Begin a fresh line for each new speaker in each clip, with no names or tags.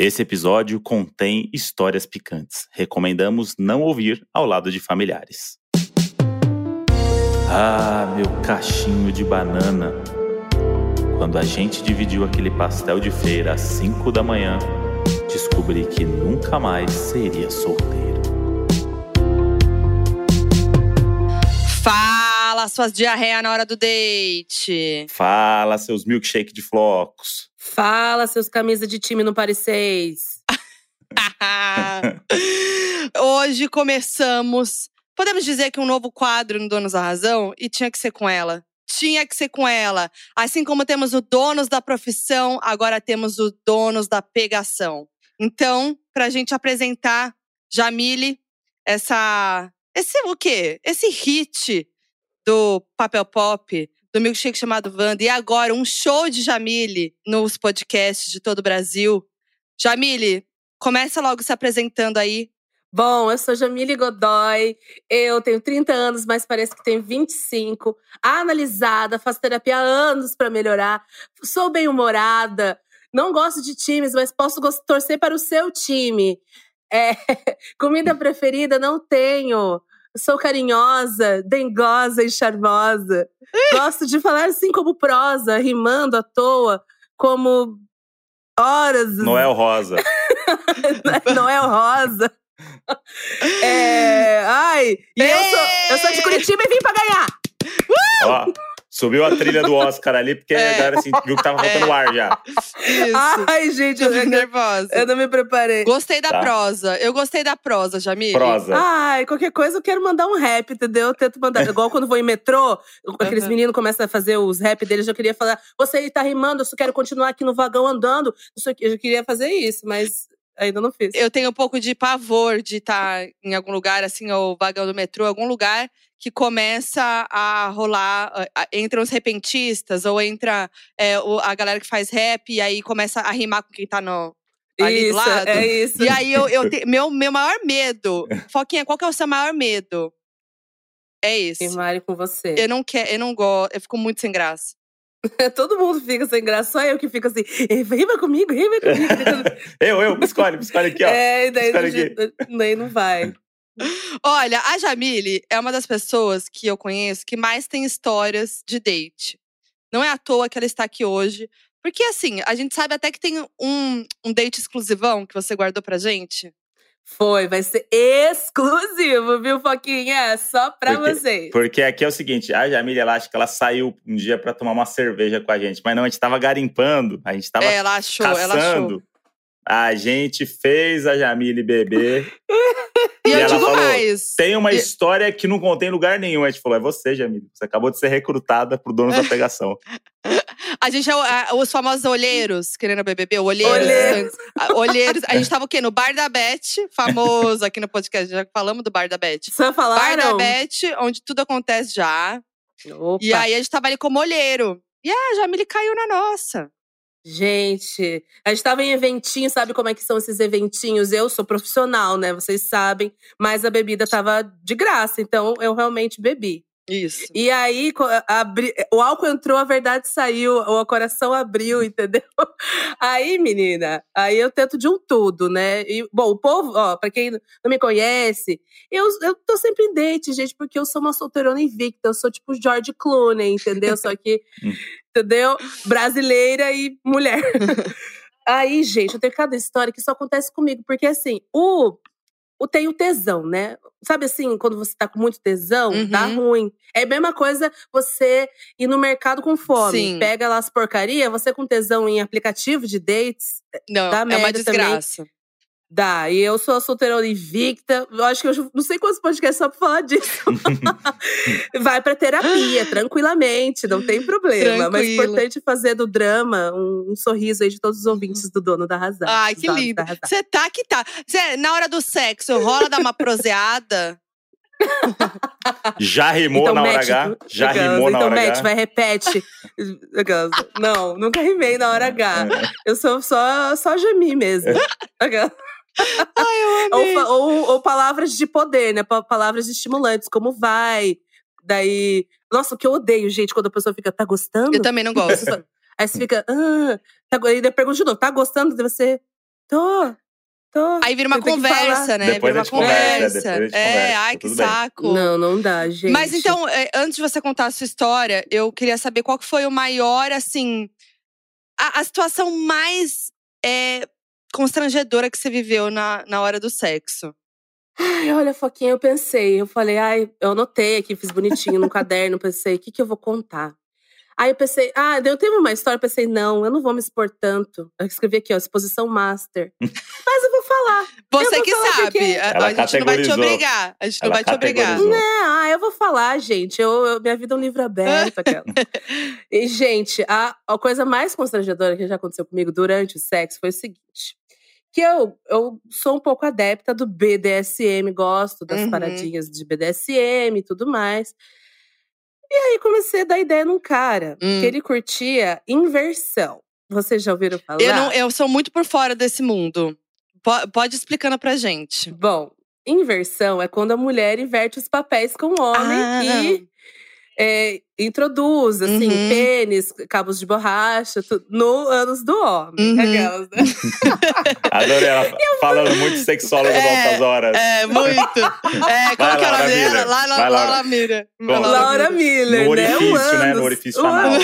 Esse episódio contém histórias picantes. Recomendamos não ouvir ao lado de familiares. Ah, meu cachinho de banana. Quando a gente dividiu aquele pastel de feira às 5 da manhã, descobri que nunca mais seria solteiro.
Fala suas diarreia na hora do date.
Fala, seus milkshake de flocos.
Fala, seus camisa de time no Paris 6.
Hoje começamos. Podemos dizer que um novo quadro no Donos da Razão e tinha que ser com ela. Tinha que ser com ela. Assim como temos o Donos da Profissão, agora temos o Donos da Pegação. Então, pra gente apresentar Jamile, essa. Esse o quê? Esse hit do Papel Pop, do milkshake chamado Wanda. E agora, um show de Jamile nos podcasts de todo o Brasil. Jamile, começa logo se apresentando aí.
Bom, eu sou Jamile Godoy, eu tenho 30 anos, mas parece que tenho 25. Analisada, faço terapia há anos para melhorar. Sou bem-humorada, não gosto de times, mas posso torcer para o seu time. É, comida preferida, não tenho. Sou carinhosa, dengosa e charmosa. Gosto de falar assim como prosa, rimando à toa, como horas.
Noel Rosa.
Noel Rosa. É, ai, e eu sou, eu sou de Curitiba e vim pra ganhar.
Uh! Ó, subiu a trilha do Oscar ali, porque
É.
a galera assim, viu que tava faltando
É.
ar já.
Isso.
Ai, gente,
eu
eu,
fico nervosa.
eu não me preparei.
Gostei da
Tá.
prosa. Eu gostei da prosa, Jamile.
Prosa.
Ai, qualquer coisa eu quero mandar um rap, entendeu? Eu tento mandar. Igual quando vou em metrô, aqueles
Aham.
meninos começam a fazer os rap deles, eu queria falar, você tá rimando, eu só quero continuar aqui no vagão andando. Isso aqui, eu já queria fazer isso, mas ainda não fiz.
Eu tenho um pouco de pavor de estar em algum lugar, assim, ou vagão do metrô, algum lugar que começa a rolar, a- a- entra os repentistas, ou entra é, o- a galera que faz rap, e aí começa a rimar com quem tá no, ali
isso,
do lado.
é isso.
E aí eu, eu te- meu, meu maior medo. Foquinha, qual que é o seu maior medo? É esse.
Rimare com você.
Eu não quero, eu não gosto, eu fico muito sem graça.
Todo mundo fica sem graça, só eu que fico assim, rima comigo, rima comigo.
Eu, eu, me escolhe, me escolhe aqui, ó.
é, e daí, daí não vai.
Olha, a Jamile é uma das pessoas que eu conheço que mais tem histórias de date. Não é à toa que ela está aqui hoje. Porque, assim, a gente sabe até que tem um, um date exclusivão que você guardou pra gente.
Foi, vai ser exclusivo, viu, Foquinha? Só pra
Porque-
vocês.
Porque aqui é o seguinte, a Jamília, ela acha que ela saiu um dia pra tomar uma cerveja com a gente, mas não, a gente tava garimpando, a gente tava
É, ela achou, ela achou.
caçando. A gente fez a Jamile beber.
E,
E
eu
ela
digo
falou,
mais.
Tem uma
E-
história que não contém em lugar nenhum. A gente falou, é você, Jamile. Você acabou de ser recrutada pro dono da pegação.
A gente é a- os famosos olheiros, querendo BBB, olheiros.
Olheiros.
A- olheiros. A gente tava o quê? No Bar da Beth, famoso aqui no podcast. Já falamos do Bar da Beth.
Só
Bar da
falaram?
Beth, onde tudo acontece já.
Opa.
E aí a gente tava ali como olheiro. E a Jamile caiu na nossa.
Gente, a gente tava em eventinho, sabe como é que são esses eventinhos? Eu sou profissional, né? Vocês sabem, mas a bebida tava de graça, então eu realmente bebi.
Isso.
E aí, abri- o álcool entrou, a verdade saiu, o coração abriu, entendeu? Aí, menina, aí eu tento de um tudo, né? E, bom, o povo, ó, pra quem não me conhece, eu, eu tô sempre em date, gente, porque eu sou uma solteirona invicta, eu sou tipo George Clooney, entendeu? Só que,
Hum.
entendeu? Brasileira e mulher. Aí, gente, eu tenho cada história que isso acontece comigo, porque assim, o, o tem o tesão, né? Sabe assim, quando você tá com muito tesão, dá
Uhum.
ruim. É a mesma coisa você ir no mercado com fome.
Sim.
Pega lá as porcaria, você com tesão em aplicativo de dates,
Não,
Dá
é uma
merda também. Dá. E eu sou a solteirona invicta. Eu acho que eu não sei quantos podcasts só pra falar disso. Vai pra terapia, tranquilamente, não tem problema. Mas é
Tranquilo.
importante fazer do drama um, um sorriso aí de todos os ouvintes do dono da razão.
Ai, que lindo. Você tá que tá. Cê, na hora do sexo, rola dar uma proseada.
Já rimou
Então,
na hora
mete-
H? Já
Aquelas,
rimou na
então,
hora
mete,
H?
vai, repete. Não, nunca rimei na hora H. Eu sou só, só gemi mesmo.
Ai, eu
ou, ou, ou palavras de poder, né? Pa- Palavras estimulantes, como vai. Daí. Nossa, o que eu odeio, gente, quando a pessoa fica, tá gostando?
Eu também não gosto.
Aí você fica, ah, tá, aí eu pergunto de novo, tá gostando? Daí você. Tô, tô.
Aí vira uma conversa, né?
Depois
vira uma
conversa,
conversa.
depois
é,
conversa,
ai,
tá
que
tudo bem.
saco.
Não, não dá, gente.
Mas então, é, antes de você contar a sua história, eu queria saber qual que foi o maior, assim, a, a situação mais é, constrangedora que você viveu na, na hora do sexo.
Ai, olha, Foquinha, eu pensei. Eu falei, ai, eu anotei aqui, fiz bonitinho no caderno. Pensei, o que, que eu vou contar? Aí eu pensei, ah, eu teve uma história, pensei, não, eu não vou me expor tanto. Eu escrevi aqui, ó, exposição master. Mas eu vou falar.
Você
vou
que
falar
sabe. A,
Ela
a gente não vai te obrigar. A gente não
Ela
vai te obrigar.
É, ah, eu vou falar, gente. Eu, eu- minha vida é um livro aberto. Aquela. e, gente, a, a coisa mais constrangedora que já aconteceu comigo durante o sexo foi o seguinte. Que eu, eu sou um pouco adepta do BDSM, gosto das
Uhum.
paradinhas de BDSM e tudo mais. E aí comecei a dar ideia num cara
Hum.
que ele curtia inversão. Vocês já ouviram falar?
Eu, não, eu sou muito por fora desse mundo. Po- pode explicando pra gente.
Bom, inversão é quando a mulher inverte os papéis com o homem
Ah.
e é, introduz, assim,
Uhum.
pênis, cabos de borracha, tudo, no ânus do homem.
Uhum.
Aquelas, né?
Adorei ela falando muito sexólogo
É,
altas horas.
É, muito. É,
Vai,
que é o
Laura
nome dela? Lá, lá,
Vai, Laura.
Laura Miller.
Como?
Laura Miller,
no
né? O
orifício, né? No orifício anal, né?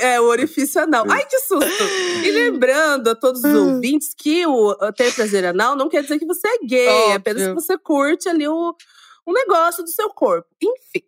É, o orifício anal. Ai, que susto! E lembrando a todos os
Hum.
ouvintes que o o ter prazer anal não quer dizer que você é gay,
Óbvio.
apenas que você curte ali o, um negócio do seu corpo. Enfim.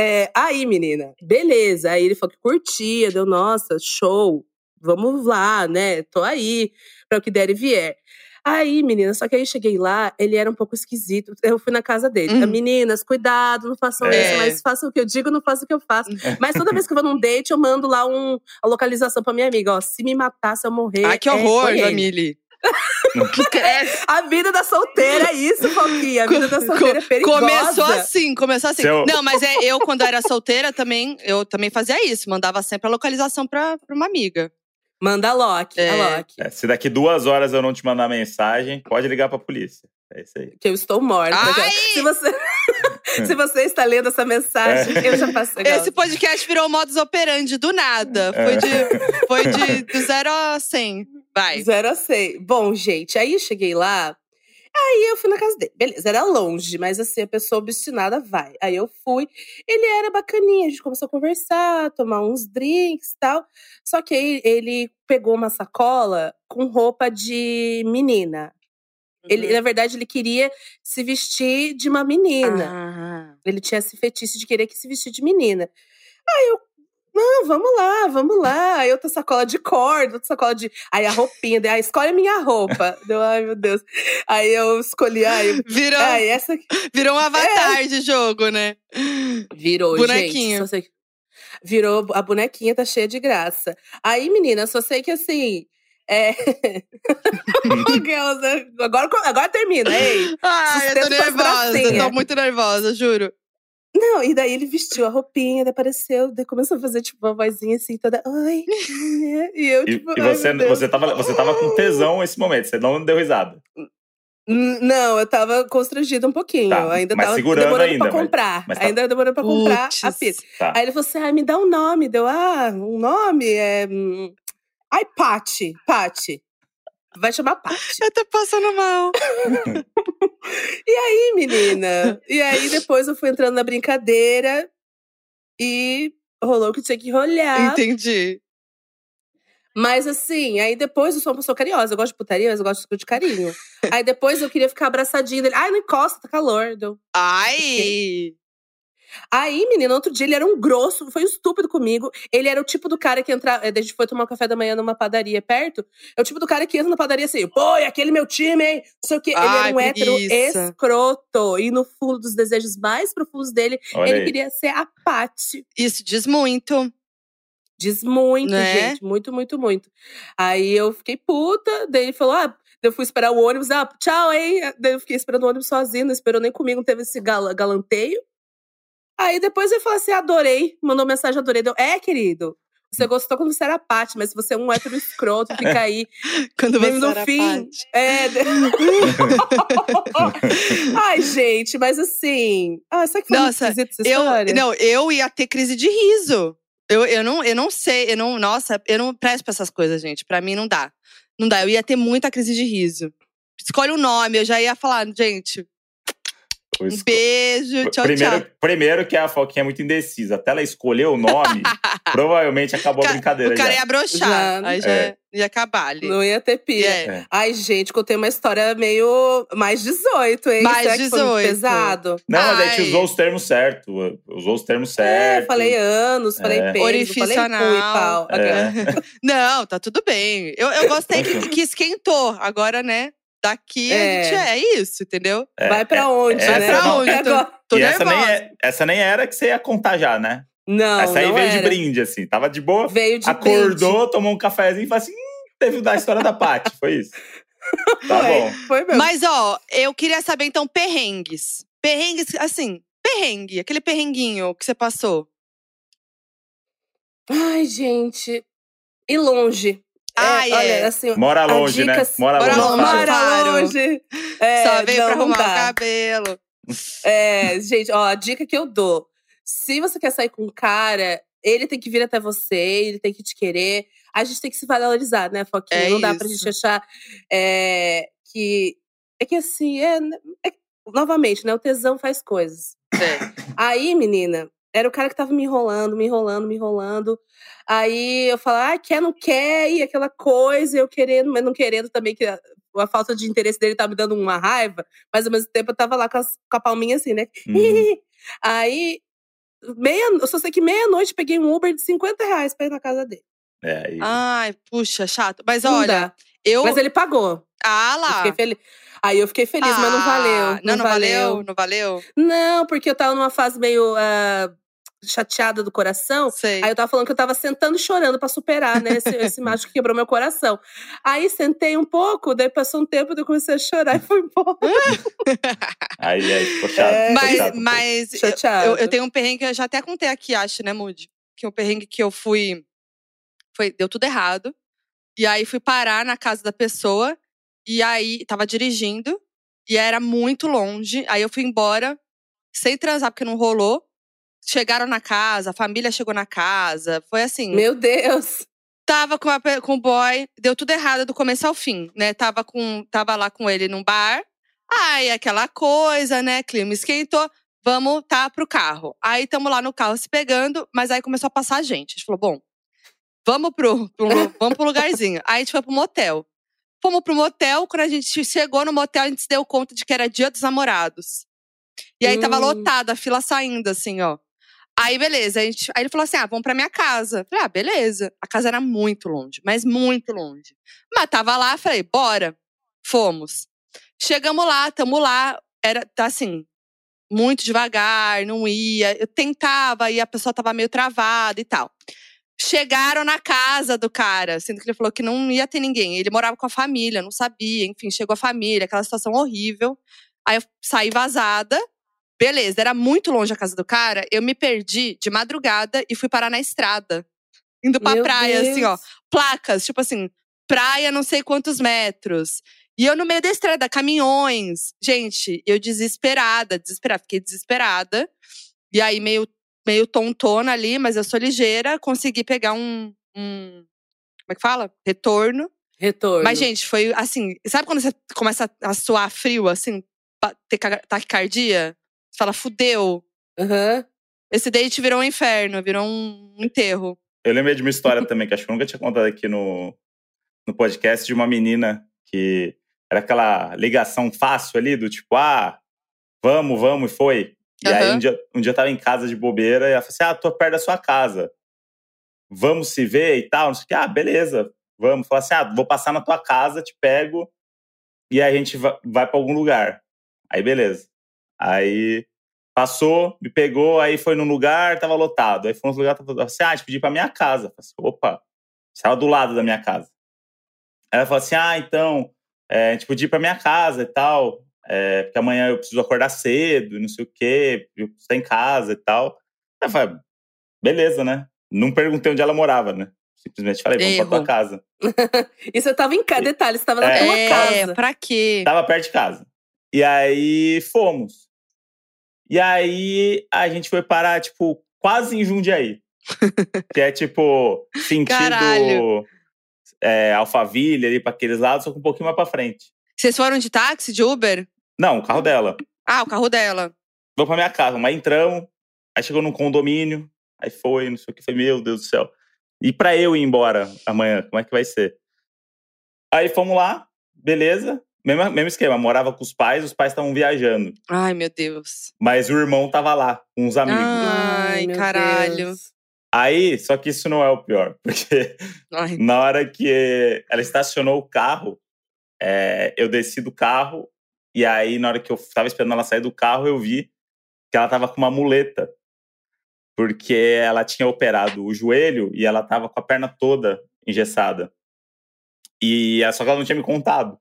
É, aí, menina, beleza. Aí ele falou que curtia, deu, nossa, show. Vamos lá, né? Tô aí, para o que der e vier. Aí, menina, só que aí cheguei lá, ele era um pouco esquisito. Eu fui na casa dele.
Uhum.
Meninas, cuidado, não façam
É.
isso, mas façam o que eu digo, não façam o que eu faço. Mas toda vez que eu vou num date, eu mando lá um, a localização pra minha amiga. Ó, se me matar, se eu morrer.
Ai, que
é
horror,
ele.
Jamile. Que credo.
A vida da solteira é isso, Foquinha. A vida da solteira é perigosa.
Começou assim, começou assim.
Seu-
Não, mas é, eu, quando era solteira, também, eu também fazia isso. Mandava sempre a localização pra, pra uma amiga.
Manda a Loki,
É.
a Loki.
É, se daqui duas horas eu não te mandar mensagem, pode ligar pra polícia. É isso aí.
Que eu estou morta.
Ai!
Se você, se você está lendo essa mensagem, eu já passei.
Esse podcast virou modus operandi do nada. Foi,
É.
de, foi de, de 0 a 100. Vai.
Zero a cem. Bom, gente, aí eu cheguei lá. Aí eu fui na casa dele. Beleza, era longe, mas assim, a pessoa obstinada vai. Aí eu fui. Ele era bacaninha, a gente começou a conversar, tomar uns drinks e tal. Só que aí ele pegou uma sacola com roupa de menina. Ele,
Uhum.
na verdade, ele queria se vestir de uma menina.
Ah.
Ele tinha esse fetiche de querer que se vestir de menina. Aí eu, não, vamos lá, vamos lá. Aí outra sacola de corda, outra sacola de. Aí a roupinha, daí, ah, escolhe a minha roupa. Deu, ai meu Deus. Aí eu escolhi, ai,
Virou,
ai essa aqui.
virou um avatar de jogo, né?
Virou,
Bonequinho.
gente. Virou, a bonequinha tá cheia de graça. Aí, menina, só sei que assim. É... Agora, agora termina, ei.
Ai, eu tô nervosa.
bracinhas.
Tô muito nervosa, juro.
Não, e daí ele vestiu a roupinha, apareceu, daí começou a fazer, tipo, uma vozinha assim, toda. Oi. né? E eu,
E,
tipo.
e
ai,
você, você, tava, você tava com tesão nesse momento, você não deu risada.
Não, eu tava constrangida um pouquinho.
Tá,
ainda
mas
tava
segurando
demorando
ainda,
pra
mas-
comprar.
mas tá-
Ainda demorando pra comprar a
Puts.
pizza.
Tá.
Aí ele falou assim: ah, me dá um nome. Deu, ah, um nome é. Ai, Pati, Pati. Vai chamar Pati.
Eu tô passando mal.
E aí, menina? E aí, depois eu fui entrando na brincadeira e rolou que tinha que rolhar.
Entendi.
Mas assim, aí depois eu sou uma pessoa carinhosa. Eu gosto de putaria, mas eu gosto de carinho. aí depois eu queria ficar abraçadinho dele. Ai, não encosta, tá calor. Deu.
Ai!
Aí, menina, outro dia ele era um grosso, foi um estúpido comigo. Ele era o tipo do cara que entra. eh, A gente foi tomar um café da manhã numa padaria perto. É o tipo do cara que entra na padaria assim, pô, é aquele meu time, hein? Não sei o quê. Ele
Ai,
era um hétero escroto. E no fundo dos desejos mais profundos dele,
Olha
ele
aí.
queria ser a Paty.
Isso diz muito.
Diz muito,
Né?
gente. Muito, muito, muito. Aí eu fiquei puta. Daí ele falou: ah, eu fui esperar o ônibus. Ah, tchau, hein? Daí eu fiquei esperando o ônibus sozinho, não esperou nem comigo, não teve esse gal- galanteio. Aí depois ele falou assim: adorei. Mandou mensagem, adorei. Deu, é, querido. Você gostou quando você era Paty, mas se você é um hétero escroto, fica aí.
Quando você
no
era
fim.
Paty.
É. de- Ai, gente, mas assim. Ah, sabe que foi
Nossa,
essa
Eu,
história?
não, eu ia ter crise de riso. Eu, eu, não, eu não sei, eu não, nossa, eu não presto pra essas coisas, gente. Pra mim não dá. Não dá, eu ia ter muita crise de riso. Escolhe o nome, eu já ia falar, gente, um beijo, tchau,
primeiro,
tchau.
primeiro que a Foquinha é muito indecisa. Até ela escolher o nome, provavelmente acabou a
Ca-
brincadeira
O cara
já.
ia broxar,
Já.
aí já
É.
ia acabar ali.
Não ia ter pia.
É.
É.
Ai, gente, contei uma história meio mais 18, hein?
Mais
Será que foi muito
18?
pesado?
Não, mas a gente
Ai.
usou os termos certos. Usou os termos
É,
certos.
falei anos, falei
É.
peido,
Orifício
falei cu e
anal.
pau.
É.
Não, tá tudo bem. Eu, eu gostei que, que esquentou. Agora, né? Daqui a
É.
gente é isso, entendeu?
É,
Vai pra onde,
é,
né?
Vai pra onde?
É agora.
Tô
e essa nem, é- essa nem era que você ia contar já, né?
Não,
essa aí
não
veio de
era.
brinde, assim. Tava de boa,
Veio de
acordou, tomou um cafezinho e falou assim: hum, teve da história da Paty. Foi isso. Tá
Foi,
bom.
Foi mesmo.
Mas, ó, eu queria saber, então, perrengues. Perrengues, assim, perrengue. Aquele perrenguinho que você passou.
Ai, gente. E longe.
Ai,
é, olha,
é.
assim,
Mora longe,
dica-
né? Mora,
Mora
longe.
Mora longe. É,
Só veio pra arrumar o
dá.
cabelo.
É, gente, ó, a dica que eu dou. Se você quer sair com um cara, ele tem que vir até você, ele tem que te querer. A gente tem que se valorizar, né, Foquinha?
É
não dá pra gente achar é, que. É que assim, é, é- Novamente, né? O tesão faz coisas.
É.
Aí, menina, era o cara que tava me enrolando, me enrolando, me enrolando. Aí eu falava, ah, quer, não quer, e aquela coisa, eu querendo, mas não querendo também, que a, a falta de interesse dele tava me dando uma raiva, mas ao mesmo tempo eu tava lá com, as- com a palminha assim, né?
Uhum.
Aí, meia, eu só sei que meia-noite peguei um Uber de 50 reais pra ir na casa dele.
É, e-
Ai, puxa, chato. Mas olha, eu.
Mas ele pagou.
Ah
Eu
lá.
fiquei feliz. Aí eu fiquei feliz, mas não
Ah,
valeu.
Não, não valeu, não valeu.
Não, porque eu tava numa fase meio ah, chateada do coração.
Sei.
Aí eu tava falando que eu tava sentando e chorando pra superar, né? Esse, esse macho que quebrou meu coração. Aí sentei um pouco, daí passou um tempo, daí eu comecei a chorar e fui embora.
aí, aí ficou chato.
É,
Mas,
chato
mas eu, eu tenho um perrengue que eu já até contei aqui, acho, né, Moody? Que é um perrengue que eu fui. Foi, deu tudo errado. E aí fui parar na casa da pessoa. E aí tava dirigindo. E era muito longe. Aí eu fui embora, sem transar, porque não rolou. Chegaram na casa, a família chegou na casa. Foi assim.
Meu Deus.
Tava com, a com o boy, deu tudo errado do começo ao fim, né? Tava, com, tava lá com ele num bar. Aí aquela coisa, né? Clima esquentou. Vamos tá pro carro. Aí tamo lá no carro se pegando, mas aí começou a passar gente. A gente falou: bom, vamos pro, pro, vamos pro lugarzinho. Aí a gente foi pro motel. Fomos pro motel, quando a gente chegou no motel, a gente se deu conta de que era dia dos namorados. E aí tava
Hum.
lotada, a fila saindo, assim, ó. Aí, beleza. A gente, aí ele falou assim: ah, vamos pra minha casa. Falei, ah, beleza. A casa era muito longe, mas muito longe. Mas tava lá, falei, bora. Fomos. Chegamos lá, tamo lá. Era, tá assim, muito devagar, não ia. Eu tentava e a pessoa tava meio travada e tal. Chegaram na casa do cara, sendo que ele falou que não ia ter ninguém. Ele morava com a família, não sabia. Enfim, chegou a família, aquela situação horrível. Aí eu saí vazada. Beleza, era muito longe a casa do cara. Eu me perdi de madrugada e fui parar na estrada. Indo pra
Meu
praia, assim, ó.
Deus.
Placas, tipo assim, praia não sei quantos metros. E eu no meio da estrada, caminhões. Gente, eu desesperada, desesperada. Fiquei desesperada. E aí, meio, meio tontona ali, mas eu sou ligeira. Consegui pegar um. um como é que fala? Retorno.
Retorno.
Mas, gente, foi assim. Sabe quando você começa a suar frio, assim? Ter ca- taquicardia? Você fala, fudeu.
Aham.
Esse date virou um inferno, virou um enterro.
Eu lembrei de uma história também, que acho que eu nunca tinha contado aqui no, no podcast, de uma menina que era aquela ligação fácil ali, do tipo, ah, vamos, vamos, e foi. E aí
Aham.
um dia, um dia eu tava em casa de bobeira e ela falou assim: ah, tô perto da sua casa. Vamos se ver e tal. Não sei o que. Ah, beleza, vamos. Falei assim: ah, vou passar na tua casa, te pego e aí a gente va- vai pra algum lugar. Aí, beleza. Aí passou, me pegou, aí foi num lugar, tava lotado. Aí foi num lugar, tava assim, ah, a gente pediu pra minha casa. Eu falei assim, opa, estava do lado da minha casa. Aí ela falou assim, ah, então, é, a gente podia ir pra minha casa e tal, é, porque amanhã eu preciso acordar cedo, não sei o quê, eu preciso estar em casa e tal. Aí eu falei, beleza, né? Não perguntei onde ela morava, né? Simplesmente falei, vamos pra tua
Erro.
Casa.
E você tava em casa, detalhe, você tava na
É.
tua
É,
casa.
pra quê?
Tava perto de casa. E aí fomos. E aí a gente foi parar, tipo, quase em Jundiaí. que é tipo, sentido.
Caralho.
é, Alphaville, ali pra aqueles lados, só que um pouquinho mais pra frente.
Vocês foram de táxi, de Uber?
Não, o carro dela.
Ah, o carro dela.
Vamos pra minha casa, mas entramos, aí chegou num condomínio, aí foi, não sei o que, falei, meu Deus do céu. E pra eu ir embora amanhã, como é que vai ser? Aí fomos lá, beleza, mesmo, mesmo esquema, morava com os pais, os pais estavam viajando.
Ai, meu Deus.
Mas o irmão tava lá, com os amigos.
Ai,
meu
caralho.
Deus.
Aí, só que isso não é o pior, porque
Ai.
na hora que ela estacionou o carro, é, eu desci do carro, e aí, na hora que eu tava esperando ela sair do carro, eu vi que ela tava com uma muleta. Porque ela tinha operado o joelho e ela tava com a perna toda engessada. E só que ela não tinha me contado.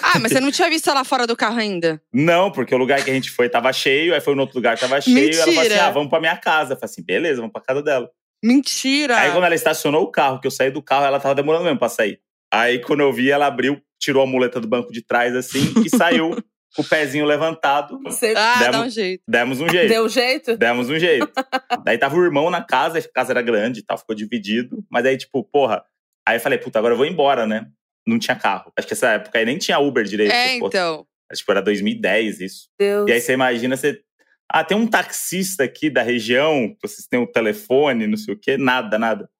Ah, mas você não tinha visto ela fora do carro ainda?
Não, porque o lugar que a gente foi tava cheio, aí foi no outro lugar que tava cheio, e ela falou assim:
Mentira.
ah, vamos pra minha casa. Eu falei assim, beleza, vamos pra casa dela.
Mentira!
Aí quando ela estacionou o carro, que eu saí do carro, ela tava demorando mesmo pra sair. Aí quando eu vi, ela abriu, tirou a muleta do banco de trás assim e saiu com o pezinho levantado.
Você
Ah, dá
Demos-
um jeito.
Demos um jeito.
deu jeito?
Demos um jeito. Daí tava o irmão na casa, a casa era grande e tal, ficou dividido. Mas aí, tipo, porra. Aí eu falei, puta, agora eu vou embora, né? Não tinha carro. Acho que essa época aí nem tinha Uber direito.
É,
pô.
então.
Acho que era 2010 isso.
Deus.
E aí você imagina, você. Ah, tem um taxista aqui da região, vocês têm um telefone, não sei o quê, nada, nada.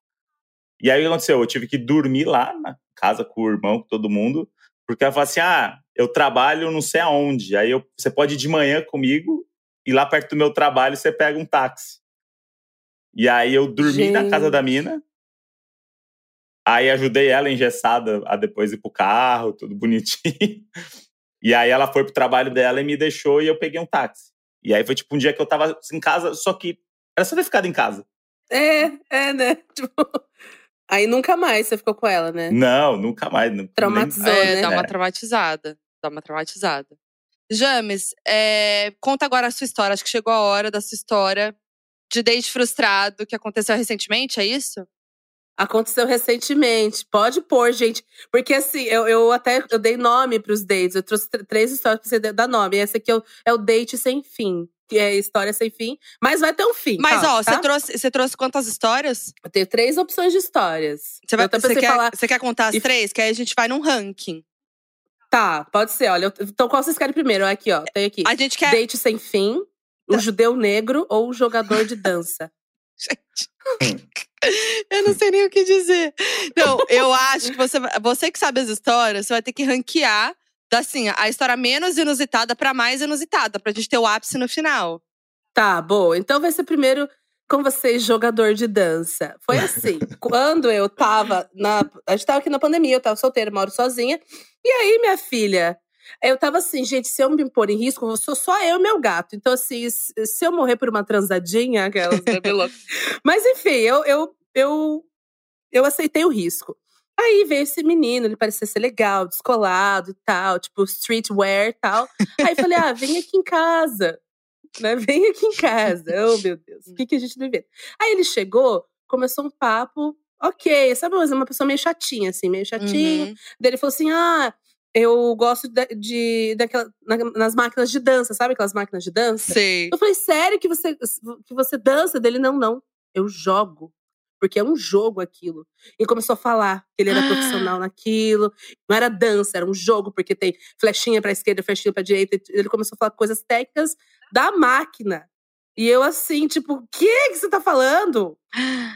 E aí o que aconteceu? Eu tive que dormir lá na casa com o irmão, com todo mundo, porque ela falou assim: ah, eu trabalho não sei aonde. Aí eu, você pode ir de manhã comigo e lá perto do meu trabalho você pega um táxi. E aí eu dormi na casa da mina. Aí ajudei ela engessada a depois ir pro carro, tudo bonitinho. E aí ela foi pro trabalho dela e me deixou e eu peguei um táxi. E aí foi tipo um dia que eu tava em casa, só que era só ter ficado em casa.
É, é, né? Tipo, Aí nunca mais você ficou com ela, né?
Não, nunca mais. Não,
Traumatizou.
nem-
É,
né?
dá uma
É.
traumatizada. Dá uma traumatizada. James, é, conta agora a sua história. Acho que chegou a hora da sua história de date frustrado que aconteceu recentemente, é isso?
Aconteceu recentemente. Pode pôr, gente. Porque assim, eu, eu até eu dei nome pros dates. Eu trouxe tr- três histórias pra você dar nome. Esse aqui é o, é o date sem fim. Que é história sem fim. Mas vai ter um fim.
Mas,
calma,
ó,
tá?
você trouxe, você trouxe quantas histórias?
Eu tenho três opções de histórias.
Você, vai, você, quer,
falar.
você quer contar as
e-
três? Que aí a gente vai num ranking.
Tá, pode ser. Olha, eu- então qual vocês querem primeiro? Aqui, ó. Tem aqui.
A gente quer.
Date sem fim, o judeu negro ou o jogador de dança.
Eu não sei nem o que dizer. Não, eu acho que você, você que sabe as histórias, você vai ter que ranquear assim, a história menos inusitada pra mais inusitada, pra gente ter o ápice no final.
Tá, boa. Então vai ser primeiro com vocês, jogador de dança. Foi assim, quando eu tava na. A gente tava aqui na pandemia, eu tava solteira, moro sozinha. E aí, minha filha, eu tava assim, gente, se eu me pôr em risco, eu sou só eu e meu gato. Então, assim, se se eu morrer por uma transadinha, aquelas bebê loucas. Mas enfim, eu, eu, eu, eu aceitei o risco. Aí veio esse menino, ele parecia ser legal, descolado e tal, tipo streetwear e tal. Aí falei, ah, vem aqui em casa né? Vem aqui em casa. Oh, meu Deus, o que, que a gente não vê? Aí ele chegou, começou um papo, ok, sabe, mas uma pessoa meio chatinha, assim, meio chatinho.
Uhum.
Daí ele falou assim: ah, eu gosto da- de, daquela, na- nas máquinas de dança, sabe aquelas máquinas de dança?
Sei.
Eu falei, sério que você, que você dança? Dele, não, não. Eu jogo. Porque é um jogo aquilo. E começou a falar que ele era
Ah.
profissional naquilo. Não era dança, era um jogo, porque tem flechinha pra esquerda, flechinha pra direita. Ele começou a falar coisas técnicas da máquina. E eu assim, tipo, o que que você tá falando?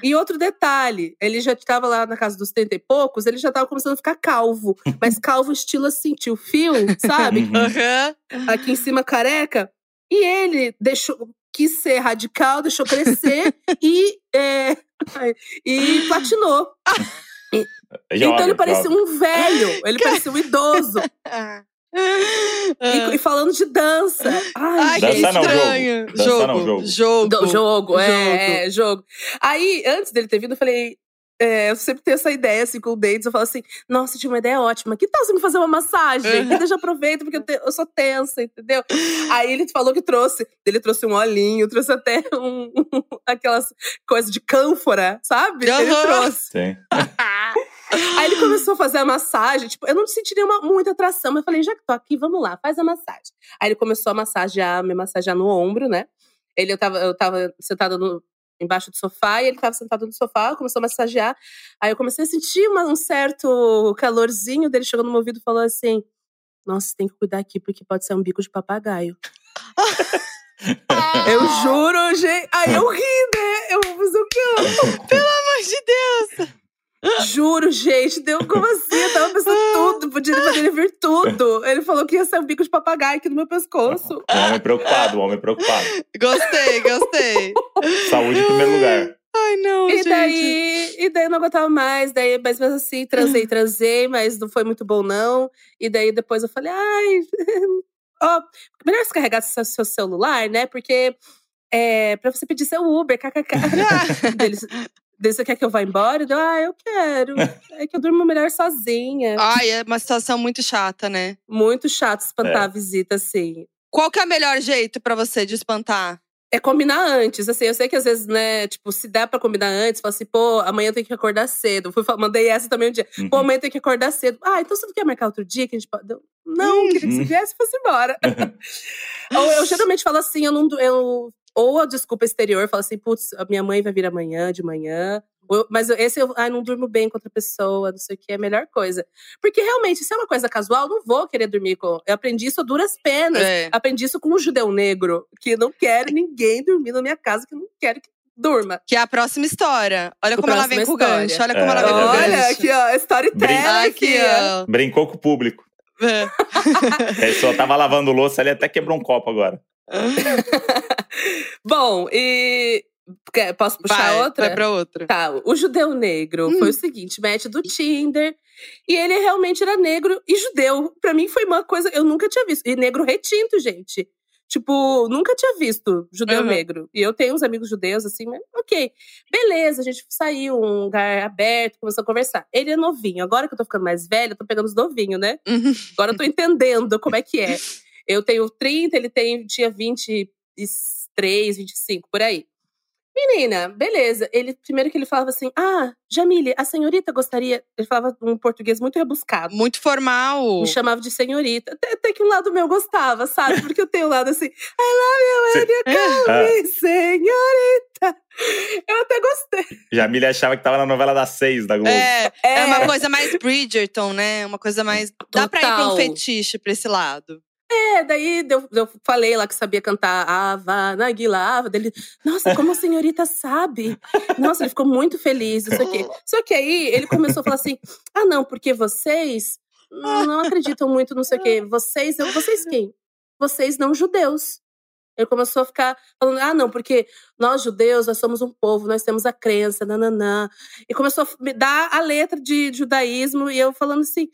E outro detalhe, ele já estava lá na casa dos 30 e poucos, ele já tava começando a ficar calvo. Mas calvo estilo assim, tio Phil, sabe?
Uhum.
Aqui em cima careca. E ele deixou, quis ser radical, deixou crescer e, é, e platinou. então ele parecia
jovem.
um velho, ele parecia um idoso. E, e falando de dança. Ai,
Ai, que
Dança não, jogo.
estranho.
Dança
jogo.
não, jogo.
Jogo.
Do jogo, é,
Jogo.
é, jogo. Aí, antes dele ter vindo, eu falei. É, eu sempre tenho essa ideia, assim, com o dates. Eu falo assim, nossa, tinha uma ideia ótima. Que tal você me fazer uma massagem?
Uhum.
E daí já aproveita, porque eu, te- eu sou tensa, entendeu? Aí ele falou que trouxe. Ele trouxe um olhinho, trouxe até um, aquelas coisas de cânfora, sabe? Ele
Aham.
trouxe.
Sim.
Aí ele começou a fazer a massagem. Tipo, eu não senti nenhuma, muita atração, mas eu falei, já que tô aqui, vamos lá, faz a massagem. Aí ele começou a massagear, me massagear no ombro, né? Ele, eu tava, eu tava sentada no, embaixo do sofá e ele tava sentado no sofá, começou a massagear. Aí eu comecei a sentir uma- um certo calorzinho dele chegou no meu ouvido e falou assim: Nossa, tem que cuidar aqui porque pode ser um bico de papagaio. Eu juro, gente. Aí eu ri, né? Eu vou fazer o quê?
Ai, de Deus.
Juro, gente. Deu como assim? Eu tava pensando tudo. Podia poderia vir tudo. Ele falou que ia ser um bico de papagaio aqui no meu pescoço.
Um homem preocupado, um homem preocupado.
Gostei, gostei.
Saúde em primeiro lugar.
Ai, não,
E
gente.
daí, e daí eu não aguentava mais. Daí, mas mesmo assim, transei, transei, mas não foi muito bom, não. E daí depois eu falei, ai, ó, melhor você carregar seu, seu celular, né? Porque é pra você pedir seu Uber, kkk. Deles, você quer que eu vá embora? Eu, ah, eu quero. É que eu durmo melhor sozinha.
Ai, é uma situação muito chata, né?
Muito chato espantar
É.
a visita, assim.
Qual que é o melhor jeito pra você de espantar?
É combinar antes, assim, eu sei que às vezes, né, tipo, se dá pra combinar antes, fala assim, pô, amanhã tem que acordar cedo. Fui, mandei essa também um dia.
Uhum.
Pô, amanhã tem que acordar cedo. Ah, então você não quer marcar outro dia que a gente pode. Eu, Não, queria que você
Uhum.
viesse e fosse embora. ou eu geralmente falo assim, eu não. Eu, ou a desculpa exterior, falo assim, putz, a minha mãe vai vir amanhã, de manhã. Ou mas esse eu ai, não durmo bem com outra pessoa, não sei o que, é a melhor coisa. Porque realmente, se é uma coisa casual, eu não vou querer dormir com. Eu aprendi isso a duras penas.
É.
Aprendi isso com um judeu negro, que não quer ninguém dormir na minha casa, que não quero que durma.
Que é a próxima história. Olha
A
como ela vem
próxima
com o
história.
gancho. Olha como
É,
ela vem com o gancho.
Olha, aqui, ó, storytelling
Aqui,
aqui, ó.
Brincou com o público.
É.
A pessoa tava lavando louça, ele até quebrou um copo agora.
Bom, e. Posso puxar
Vai,
outra?
vai pra outra.
Tá, o judeu negro
Hum.
foi o seguinte, match do Tinder. E ele realmente era negro e judeu. Pra mim foi uma coisa eu nunca tinha visto. E negro retinto, gente. Tipo, nunca tinha visto judeu
Uhum.
negro. E eu tenho uns amigos judeus, assim, mas ok. Beleza, a gente saiu, um lugar aberto, começou a conversar. Ele é novinho. Agora que eu tô ficando mais velha, eu tô pegando os novinhos, né?
Uhum.
Agora eu tô entendendo como é que é. Eu tenho 30, ele tem, tinha 23, 25, por aí. Menina, beleza. Ele, primeiro que ele falava assim: Ah, Jamile, a senhorita gostaria. Ele falava um português muito rebuscado.
Muito formal.
Me chamava de senhorita. Até, até que um lado meu gostava, sabe? Porque eu tenho um lado assim, I love you, and you call me senhorita. Eu até gostei.
Jamile achava que tava na novela das seis da Globo.
É, é
É.
uma coisa mais Bridgerton, né? Uma coisa mais. Dá pra ir pra um
Total.
fetiche pra esse lado.
É, daí eu, eu falei lá que sabia cantar Ava Naguilava. Dele, nossa, como a senhorita sabe? Nossa, ele ficou muito feliz, não sei o quê. Só que aí ele começou a falar assim: ah, não, porque vocês não acreditam muito, não sei o quê. Vocês, vocês quem? Vocês não judeus. Ele começou a ficar falando, ah, não, porque nós judeus, nós somos um povo, nós temos a crença, nananã. E começou a me dar a letra de judaísmo, e eu falando assim,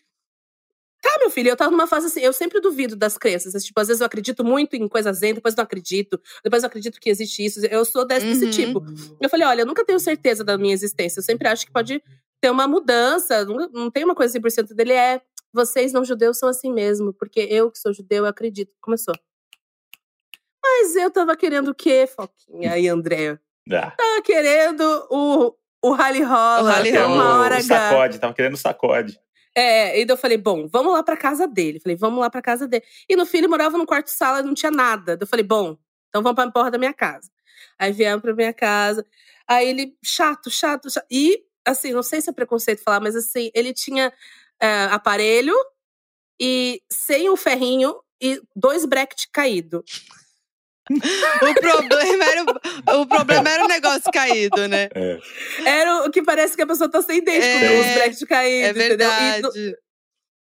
Tá, meu filho, eu tava numa fase assim, eu sempre duvido das crenças. Tipo, às vezes eu acredito muito em coisa zen, depois não acredito, depois eu acredito que existe isso. Eu sou desse, desse
Uhum.
tipo. Eu falei, olha, eu nunca tenho certeza da minha existência. Eu sempre acho que pode ter uma mudança. Não, não tem uma coisa 100% dele. É, vocês não judeus são assim mesmo, porque eu que sou judeu, eu acredito. Começou. Mas eu tava querendo o quê, Foquinha e André?
Ah,
Tava querendo o, o rally rola.
O rally rola.
uma hora
o
H.
sacode, tava querendo o sacode.
É, e daí eu falei, bom, vamos lá pra casa dele. Falei, vamos lá pra casa dele. E no filho morava num quarto sala não tinha nada. Daí eu falei, bom, então vamos pra porra da minha casa. Aí viemos pra minha casa. Aí ele, chato, chato, chato. E, assim, não sei se é preconceito falar, mas assim, ele tinha é, aparelho e sem o ferrinho e dois brackets caído.
O problema era o, o problema era o negócio caído, né?
É.
Era o que parece que a pessoa tá sem dente
É,
com os brackets caídos,
É
entendeu?
Verdade.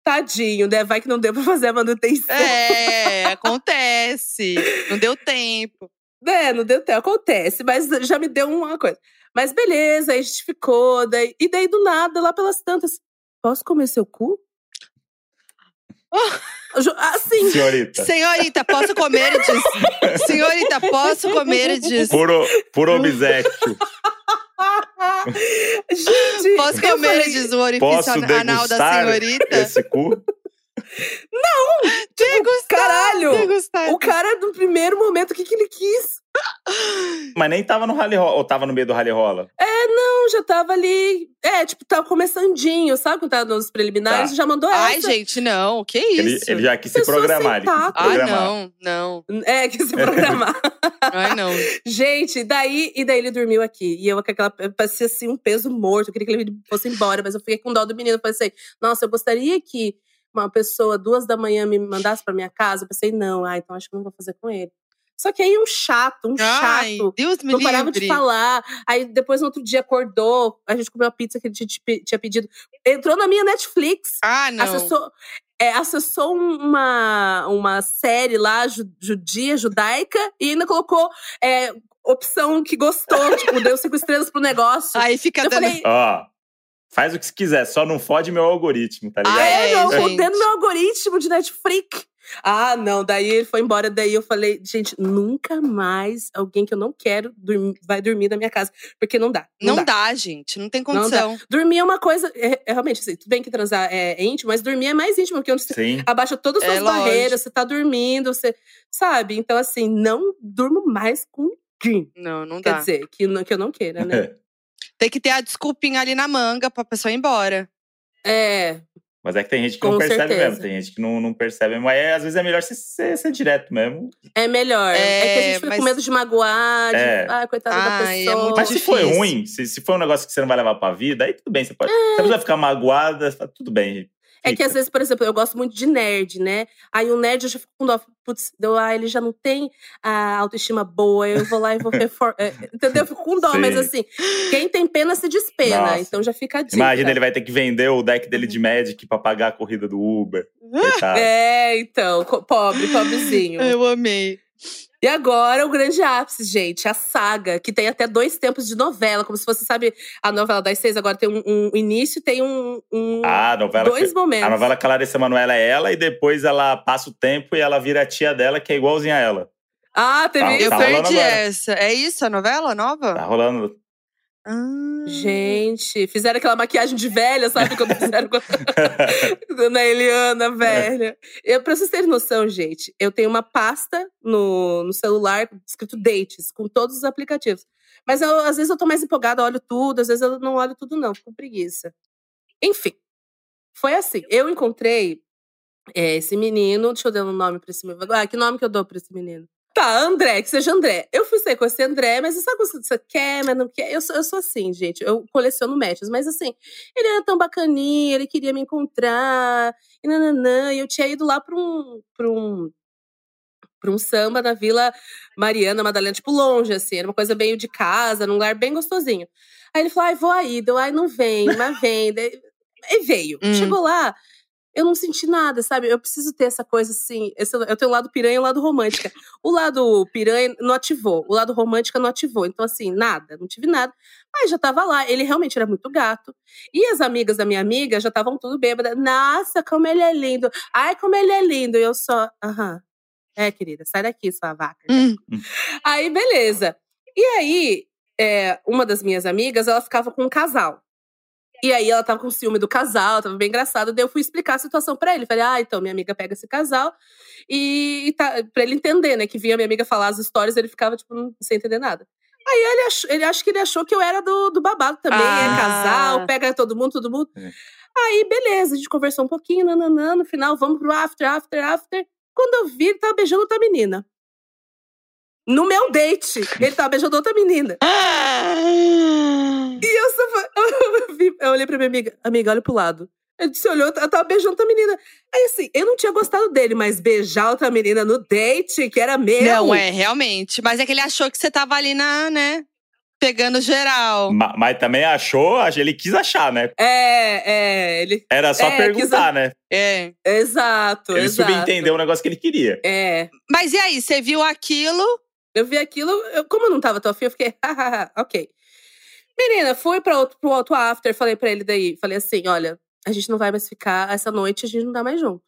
tadinho, né? Vai que não deu pra fazer a manutenção.
É, acontece. Não deu tempo.
É, não deu tempo, acontece, mas já me deu uma coisa. Mas beleza, aí a gente ficou, daí, e daí do nada, lá pelas tantas, posso comer seu cu? Assim,
Senhorita,
Senhorita, posso comer diz? Senhorita, posso comer diz?
puro, puro obséquio.
gente,
Posso comer
falei,
diz o orifício
Posso
anal da
degustar
senhorita?
esse cu?
Degustar,
caralho,
degustar.
o cara no primeiro momento, o que que ele quis?
Mas nem tava no rally rola, ou tava no meio do rally rola.
Não, já tava ali. É, tipo, tava começandinho, sabe? Quando tava nos preliminares,
Tá.
já mandou
Ai,
essa.
gente, não. Que
Ele,
isso?
ele já quis se programar. Ele quis se.
Ai,
programar.
não, não.
É, que se programar.
Ai, não.
Gente, daí, e daí ele dormiu aqui. E eu com aquela. Parecia assim um peso morto. Eu queria que ele fosse embora, mas eu fiquei com dó do menino. Eu pensei, nossa, eu gostaria que uma pessoa, duas da manhã, me mandasse pra minha casa. Eu pensei, não, ah, então acho que eu não vou fazer com ele. Só que aí um chato, um
Ai,
chato.
Deus me
Não parava
livre.
de falar. Aí depois no outro dia acordou. A gente comeu a pizza que ele tinha, tinha pedido. Entrou na minha Netflix.
Ah, não.
Acessou, é, acessou uma, uma série lá, ju- judia, judaica, e ainda colocou é, opção que gostou, tipo, deu cinco estrelas pro negócio.
Aí fica
eu
dando.
falei,
Ó, faz o que você quiser, só não fode meu algoritmo, tá ligado?
ah, é,
É, gente.
mudando meu algoritmo de Netflix. Ah, não, daí ele foi embora, daí eu falei, gente, nunca mais alguém que eu não quero dormir- vai dormir na minha casa, porque não dá. Não,
Não
dá.
dá, gente. Não tem
Não
condição.
Dormir é uma coisa, é, é realmente, assim, tudo bem que transar é, é íntimo, mas dormir é mais íntimo, porque onde você
Sim.
abaixa todas as
É,
suas
lógico.
barreiras, você tá dormindo, você sabe? Então, assim, não durmo mais com ninguém.
Não, não
Quer
dá.
dizer, que, não- que eu não queira, né?
Tem que ter a desculpinha ali na manga pra pessoa ir embora.
é,
Mas é que tem gente que
Com
não percebe
certeza.
mesmo, tem gente que não, não percebe. Mas é, às vezes é melhor você ser, ser direto mesmo.
é melhor. É,
É,
que a gente fica
mas-
com medo de magoar, de,
É.
ai, coitada da
é
pessoa.
muito
Mas se foi ruim, se, se for um negócio que você não vai levar pra vida, aí tudo bem, você pode. Se a pessoa ficar magoada, você tudo bem.
É que às vezes, por exemplo, eu gosto muito de nerd, né? Aí o nerd eu já fico com dó. Putz, deu, ah, ele já não tem a autoestima boa, eu vou lá e vou reformar. entendeu? Eu fico com dó,
Sim.
mas assim, quem tem pena se despena.
Nossa.
Então já fica a dica.
Imagina, ele vai ter que vender o deck dele de Magic pra pagar a corrida do Uber. Coitado.
É, então, pobre, pobrezinho.
Eu amei.
E agora o grande ápice, gente, a saga, que tem até dois tempos de novela, como se fosse, sabe, a novela das seis, agora tem um, um início e tem um, um-
Ah, a novela.
dois
que-
momentos.
A novela que a Larissa Manoela é ela e depois ela passa o tempo e ela vira a tia dela, que é igualzinha a ela.
Ah, teve
Tá-
isso?
Eu
tá
perdi
agora.
essa. É isso a novela nova?
Tá rolando.
Ah.
Gente, fizeram aquela maquiagem de velha, sabe? Quando fizeram com a Dona Eliana, velha. Eu, pra vocês terem noção, gente, eu tenho uma pasta no, no celular escrito dates, com todos os aplicativos. Mas eu, às vezes eu tô mais empolgada, olho tudo, às vezes eu não olho tudo, não, fico com preguiça. Enfim, foi assim. Eu encontrei é, esse menino, deixa eu dar um nome pra esse menino. Ah, que nome que eu dou pra esse menino? Tá, André, que seja André. Eu fui sair com esse André, mas sabe quando você quer, mas não quer? Eu sou, eu sou assim, gente. Eu coleciono matches, mas assim, ele era tão bacaninha, ele queria me encontrar, e nananã. E eu tinha ido lá pra um, pra um, pra um samba na Vila Mariana Madalena, tipo longe, assim, era uma coisa meio de casa, num lugar bem gostosinho. Aí ele falou: ai, vou aí. Deu, ai, não vem, mas vem. Daí- E veio.
Hum.
Chegou lá, eu não senti nada, sabe? Eu preciso ter essa coisa assim. esse- eu tenho o lado piranha e o lado romântica. O lado piranha não ativou, o lado romântica não ativou. Então, assim, nada, não tive nada. Mas já tava lá. Ele realmente era muito gato. E as amigas da minha amiga já estavam tudo bêbadas. Nossa, como ele é lindo. Ai, como ele é lindo. E eu só, aham. É, querida, sai daqui, sua vaca.
Hum.
Aí, beleza. E aí, é, uma das minhas amigas, ela ficava com um casal. E aí ela tava com ciúme do casal, tava bem engraçado. Daí eu fui explicar a situação pra ele. Falei, ah, então minha amiga pega esse casal e, tá, pra ele entender, né? Que vinha minha amiga falar as histórias, ele ficava, tipo, não- sem entender nada. Aí ele achou, ele acho que ele achou que eu era do, do babado também,
Ah.
é casal, pega todo mundo, todo mundo.
É.
Aí, beleza, a gente conversou um pouquinho, nananã, no final, vamos pro after, after, after. Quando eu vi, ele tava beijando outra menina. No meu date, ele tava beijando outra menina.
Ah.
E eu só eu, vi- eu olhei pra minha amiga, amiga, olha pro lado. Ele disse, olhou, ela tava beijando outra menina. Aí assim, eu não tinha gostado dele, mas beijar outra menina no date, que era meu.
Não, é, realmente. Mas é que ele achou que você tava ali na, né? Pegando geral.
Ma- Mas também achou, ach- ele quis achar, né?
É, é, ele.
Era só
É,
perguntar, né?
É.
Exato,
Ele
exato.
subentendeu o negócio que ele queria.
É.
Mas e aí, você viu aquilo?
Eu vi aquilo, eu- como eu não tava tão afim, eu fiquei, hahaha, ok. Menina, fui pra outro, pro outro after, falei pra ele daí, falei assim, olha, a gente não vai mais ficar, essa noite a gente não tá mais junto.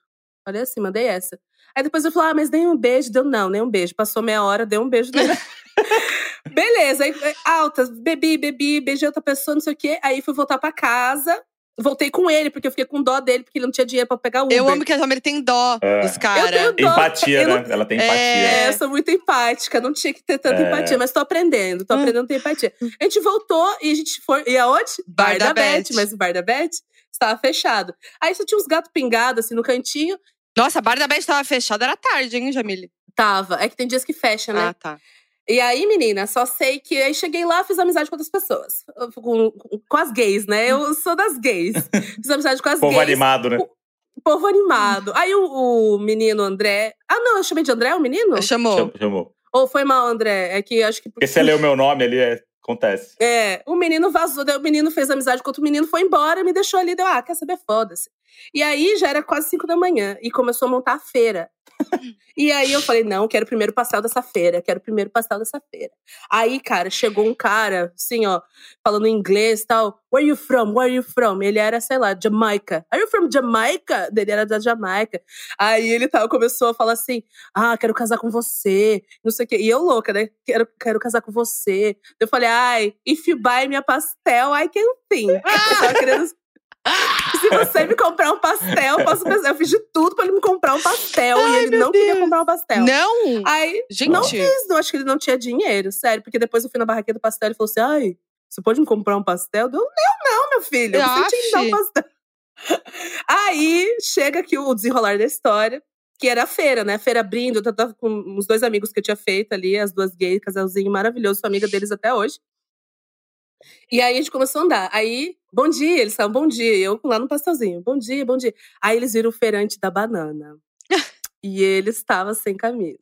Falei assim, mandei essa. Aí depois eu falei, ah, mas nem um beijo, deu não, nem um beijo. Passou meia hora, deu um beijo. Beleza, aí, eh, altas, bebi, bebi, beijei outra pessoa, não sei o quê. Aí fui voltar pra casa, voltei com ele, porque eu fiquei com dó dele, porque ele não tinha dinheiro pra pegar Uber.
Eu amo que a Jamile tem dó
É.
dos caras.
Empatia,
Eu
né?
não-
Ela tem
É.
empatia.
É, eu sou muito empática, não tinha que ter tanta
É.
empatia, mas tô aprendendo, tô
Hum.
aprendendo a ter empatia. A gente voltou e a gente foi. E aonde?
Bar da
Beth,
Beth.
mas o bar da Beth estava fechado. Aí só tinha uns gatos pingados assim no cantinho.
Nossa, a bar da Beth tava fechada, era tarde, hein, Jamile?
Tava. É que tem dias que fecha, né?
Ah, tá.
E aí, menina, só sei que aí cheguei lá, fiz amizade com outras pessoas. Com, com- as gays, né? Eu sou das gays. Fiz amizade com as
Povo
gays.
animado, né?
Povo animado. Aí o, o menino André. Ah, não, eu chamei de André o menino?
Chamou.
Cham- Chamou.
Ou foi mal, André? É que acho que.
Porque você leu meu nome ali, é, acontece.
É, o menino vazou, daí o menino fez amizade com outro menino, foi embora, me deixou ali, deu, ah, quer saber, foda-se. E aí já era quase cinco da manhã e começou a montar a feira. e aí eu falei, não, quero o primeiro pastel dessa feira, quero o primeiro pastel dessa feira. Aí, cara, chegou um cara, assim, ó, falando inglês e tal, where you from, where you from? Ele era, sei lá, Jamaica. Are you from Jamaica? Ele era da Jamaica. Aí ele tal, começou a falar assim, ah, quero casar com você, não sei o quê. E eu louca, né? Quero, quero casar com você. Eu falei, ai, if you buy minha pastel, I can think. Eu tava querendo... Se você me comprar um pastel, eu posso pensar. Eu fiz de tudo pra ele me comprar um pastel. e ele não queria
Deus.
comprar um pastel.
Não!
Aí,
Gente,
não fiz. Eu acho que ele não tinha dinheiro, sério. Porque depois eu fui na barraquinha do pastel e ele falou assim, ai, você pode me comprar um pastel? Eu, não, não, meu filho. Você tinha que dar um pastel. Aí, chega aqui o desenrolar da história. Que era a feira, né? A feira abrindo. Eu tava com uns dois amigos que eu tinha feito ali, as duas gays, casalzinho maravilhoso, sou amiga deles até hoje. E aí a gente começou a andar. Aí, bom dia, eles falaram bom dia. E eu lá no pastelzinho, bom dia, bom dia. Aí eles viram o feirante da banana. e ele estava sem camisa.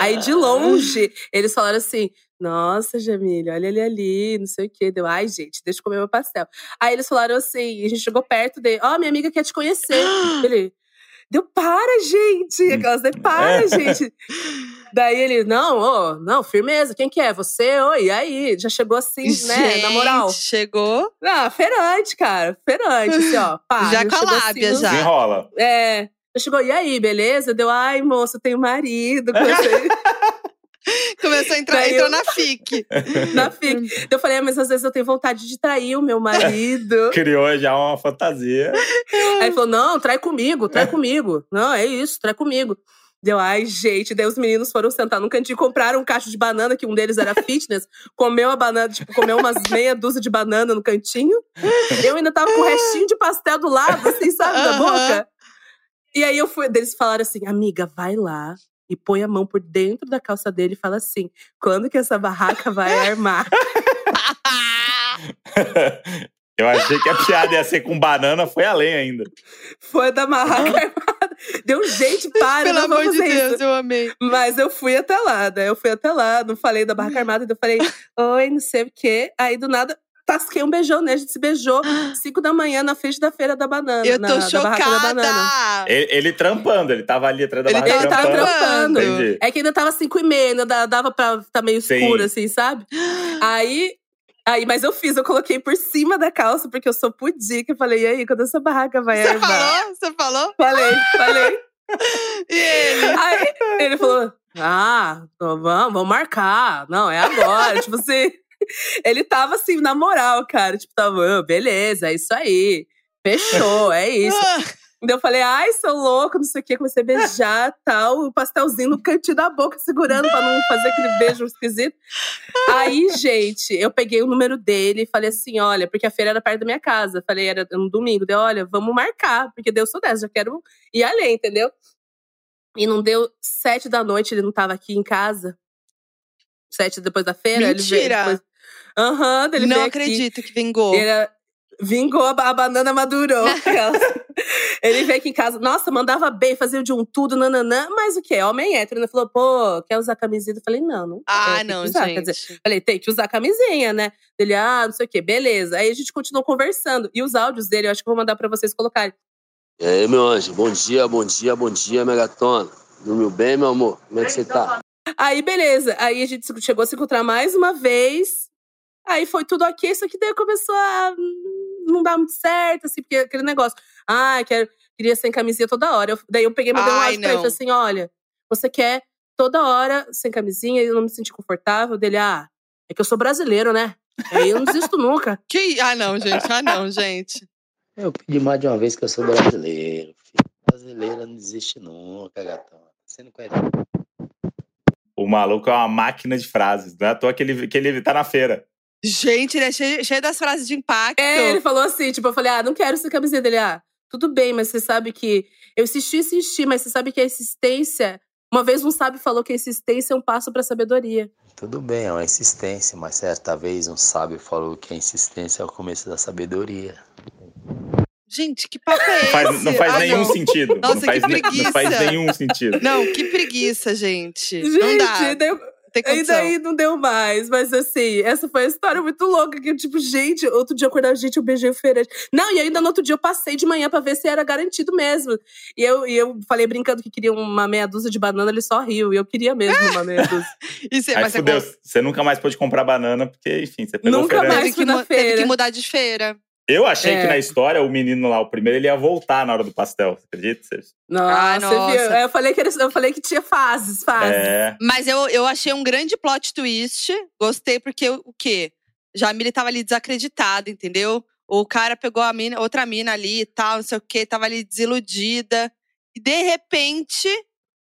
Aí de longe, eles falaram assim: Nossa, Jamile, olha ele ali, não sei o quê. Deu, ai, gente, deixa eu comer meu pastel. Aí eles falaram assim: a gente chegou perto dele, ó, minha amiga quer te conhecer. ele, deu, para, gente. Aquelas, deu, para,
É.
gente. Daí ele, não, ô, não, firmeza, quem que é? Você? Oi, e aí? Já chegou assim, né? Na moral.
Gente, Chegou.
Ah, feirante, cara. Feirante, assim, ó. Pá,
Já com a
chegou
lábia,
no-
já.
Desenrola.
É. Já chegou, e aí, beleza? Deu, ai, moço, eu tenho marido.
Começou a entrar,
Daí
entrou
eu-
na FIC.
na FIC. Eu falei, ah, mas às vezes eu tenho vontade de trair o meu marido.
Criou já uma fantasia.
aí ele falou, não, trai comigo, trai comigo. Não, é isso, trai comigo. Deu, ai, gente. Daí os meninos foram sentar num cantinho, compraram um cacho de banana, que um deles era fitness. comeu a banana, tipo, comeu umas meia dúzia de banana no cantinho. Eu ainda tava com o restinho de pastel do lado, assim, sabe, da
Aham.
boca. E aí eu fui, eles falaram assim, amiga, vai lá e põe a mão por dentro da calça dele e fala assim: quando que essa barraca vai armar?
Eu achei que a piada ia ser com banana, foi além ainda.
Foi da barraca armada. Deu gente, para,
Pelo amor de Deus,
isso.
eu amei.
Mas eu fui até lá, né? Eu fui até lá, não falei da barraca armada, então eu falei, oi, não sei o quê. Aí do nada, tasquei um beijão, né? A gente se beijou cinco da manhã na frente da feira da banana.
Eu
na,
tô
da barraca da banana.
chocada.
Ele, ele trampando, ele tava ali atrás da
Ele
barraca
Ele tava
trampando. Entendi.
É que ainda tava cinco e meia, ainda dava pra tá meio
Sim.
escuro, assim, sabe? Aí, aí, mas eu fiz, eu coloquei por cima da calça, porque eu sou pudica. Eu falei, e aí, quando essa barraca vai
Você
armar?
falou? Você falou?
Falei, falei.
E ele?
Aí ele falou: Ah, vamos, vamos marcar. Não, é agora. tipo assim. Ele tava assim, na moral, cara. Tipo, tava, "Ah, beleza, é isso aí. Fechou, é isso. Daí eu falei, ai, seu louco, não sei o quê. Comecei a beijar tal, o pastelzinho no cantinho da boca, segurando pra não fazer aquele beijo esquisito. Aí, gente, eu peguei o número dele e falei assim: olha, porque a feira era perto da minha casa. Falei, era um domingo. Deu, olha, vamos marcar, porque Deus sou dessa, já quero ir além, entendeu? E não deu sete da noite, ele não tava aqui em casa. Sete depois da feira. Ele veio
Mentira.
depois... Aham, ele
Não
veio aqui.
acredito que vingou.
Ele era- Vingou, a ba- a banana madurou. ele veio aqui em casa, nossa, mandava bem, fazia de um tudo, nananã. Mas o quê? Homem hétero, né? Falou, pô, quer usar camisinha? Eu falei, não, não
Ah, não,
usar.
gente.
Quer dizer, falei, tem que usar camisinha, né? Ele, ah, não sei o quê, beleza. Aí a gente continuou conversando. E os áudios dele, eu acho que eu vou mandar pra vocês colocarem.
E aí, meu anjo, bom dia, bom dia, bom dia, Megatona. Dormiu bem, meu amor? Como é que você tá?
Aí, beleza. Aí a gente chegou a se encontrar mais uma vez. Aí foi tudo ok, só que daí começou a hum, não dar muito certo, assim, porque aquele negócio. Ah, quero, queria sem camisinha toda hora. Eu- daí eu peguei e mandei um áudio pra ele e falei assim: olha, você quer toda hora sem camisinha e eu não me senti confortável? Dele, ah, é que eu sou brasileiro, né? Aí eu não desisto nunca.
Que... Ah, não, gente. Ah, não, gente.
Eu pedi mais de uma vez que eu sou brasileiro. Filho. Brasileira não desiste nunca, gatão. Você não conhece.
O maluco é uma máquina de frases. Não é à toa que ele, que ele tá na feira.
Gente, ele é cheio, cheio das frases de impacto.
É, ele falou assim, tipo, eu falei, ah, não quero essa camiseta dele. Ah, tudo bem, mas você sabe que. Eu insisti, insisti, mas você sabe que a insistência. Uma vez um sábio falou que a insistência é um passo pra sabedoria.
Tudo bem, é uma insistência, mas certa vez um sábio falou que a insistência é o começo da sabedoria.
Gente, que papo é
Não
esse?
faz, não faz
Ah,
nenhum
não.
sentido.
Nossa,
não, faz,
que preguiça.
não faz nenhum sentido.
Não, que preguiça, gente.
Gente,
não dá.
daí-
Tem
E
condição.
daí não deu mais. Mas assim, essa foi a história muito louca. Que, tipo, gente, outro dia eu acordava, gente, eu beijei o feirante. Não, e ainda no outro dia eu passei de manhã pra ver se era garantido mesmo. E eu, e eu falei brincando que queria uma meia dúzia de banana, ele só riu. E eu queria mesmo uma meia dúzia.
E você,
Aí
mas você
fudeu. Você nunca mais pôde comprar banana, porque, enfim, você pegou
Nunca mais. fui
que,
na
mu- teve
feira.
que mudar de feira.
Eu achei
É.
que na história, o menino lá, o primeiro, ele ia voltar na hora do pastel. Você acredita?
Nossa,
Ah,
você
nossa.
viu? Eu falei, que era- eu falei que tinha fases, fases.
É.
Mas eu, eu achei um grande plot twist. Gostei, porque o o quê? Jamile tava ali desacreditada, entendeu? O cara pegou a mina, outra mina ali e tal, não sei o quê, tava ali desiludida. E de repente,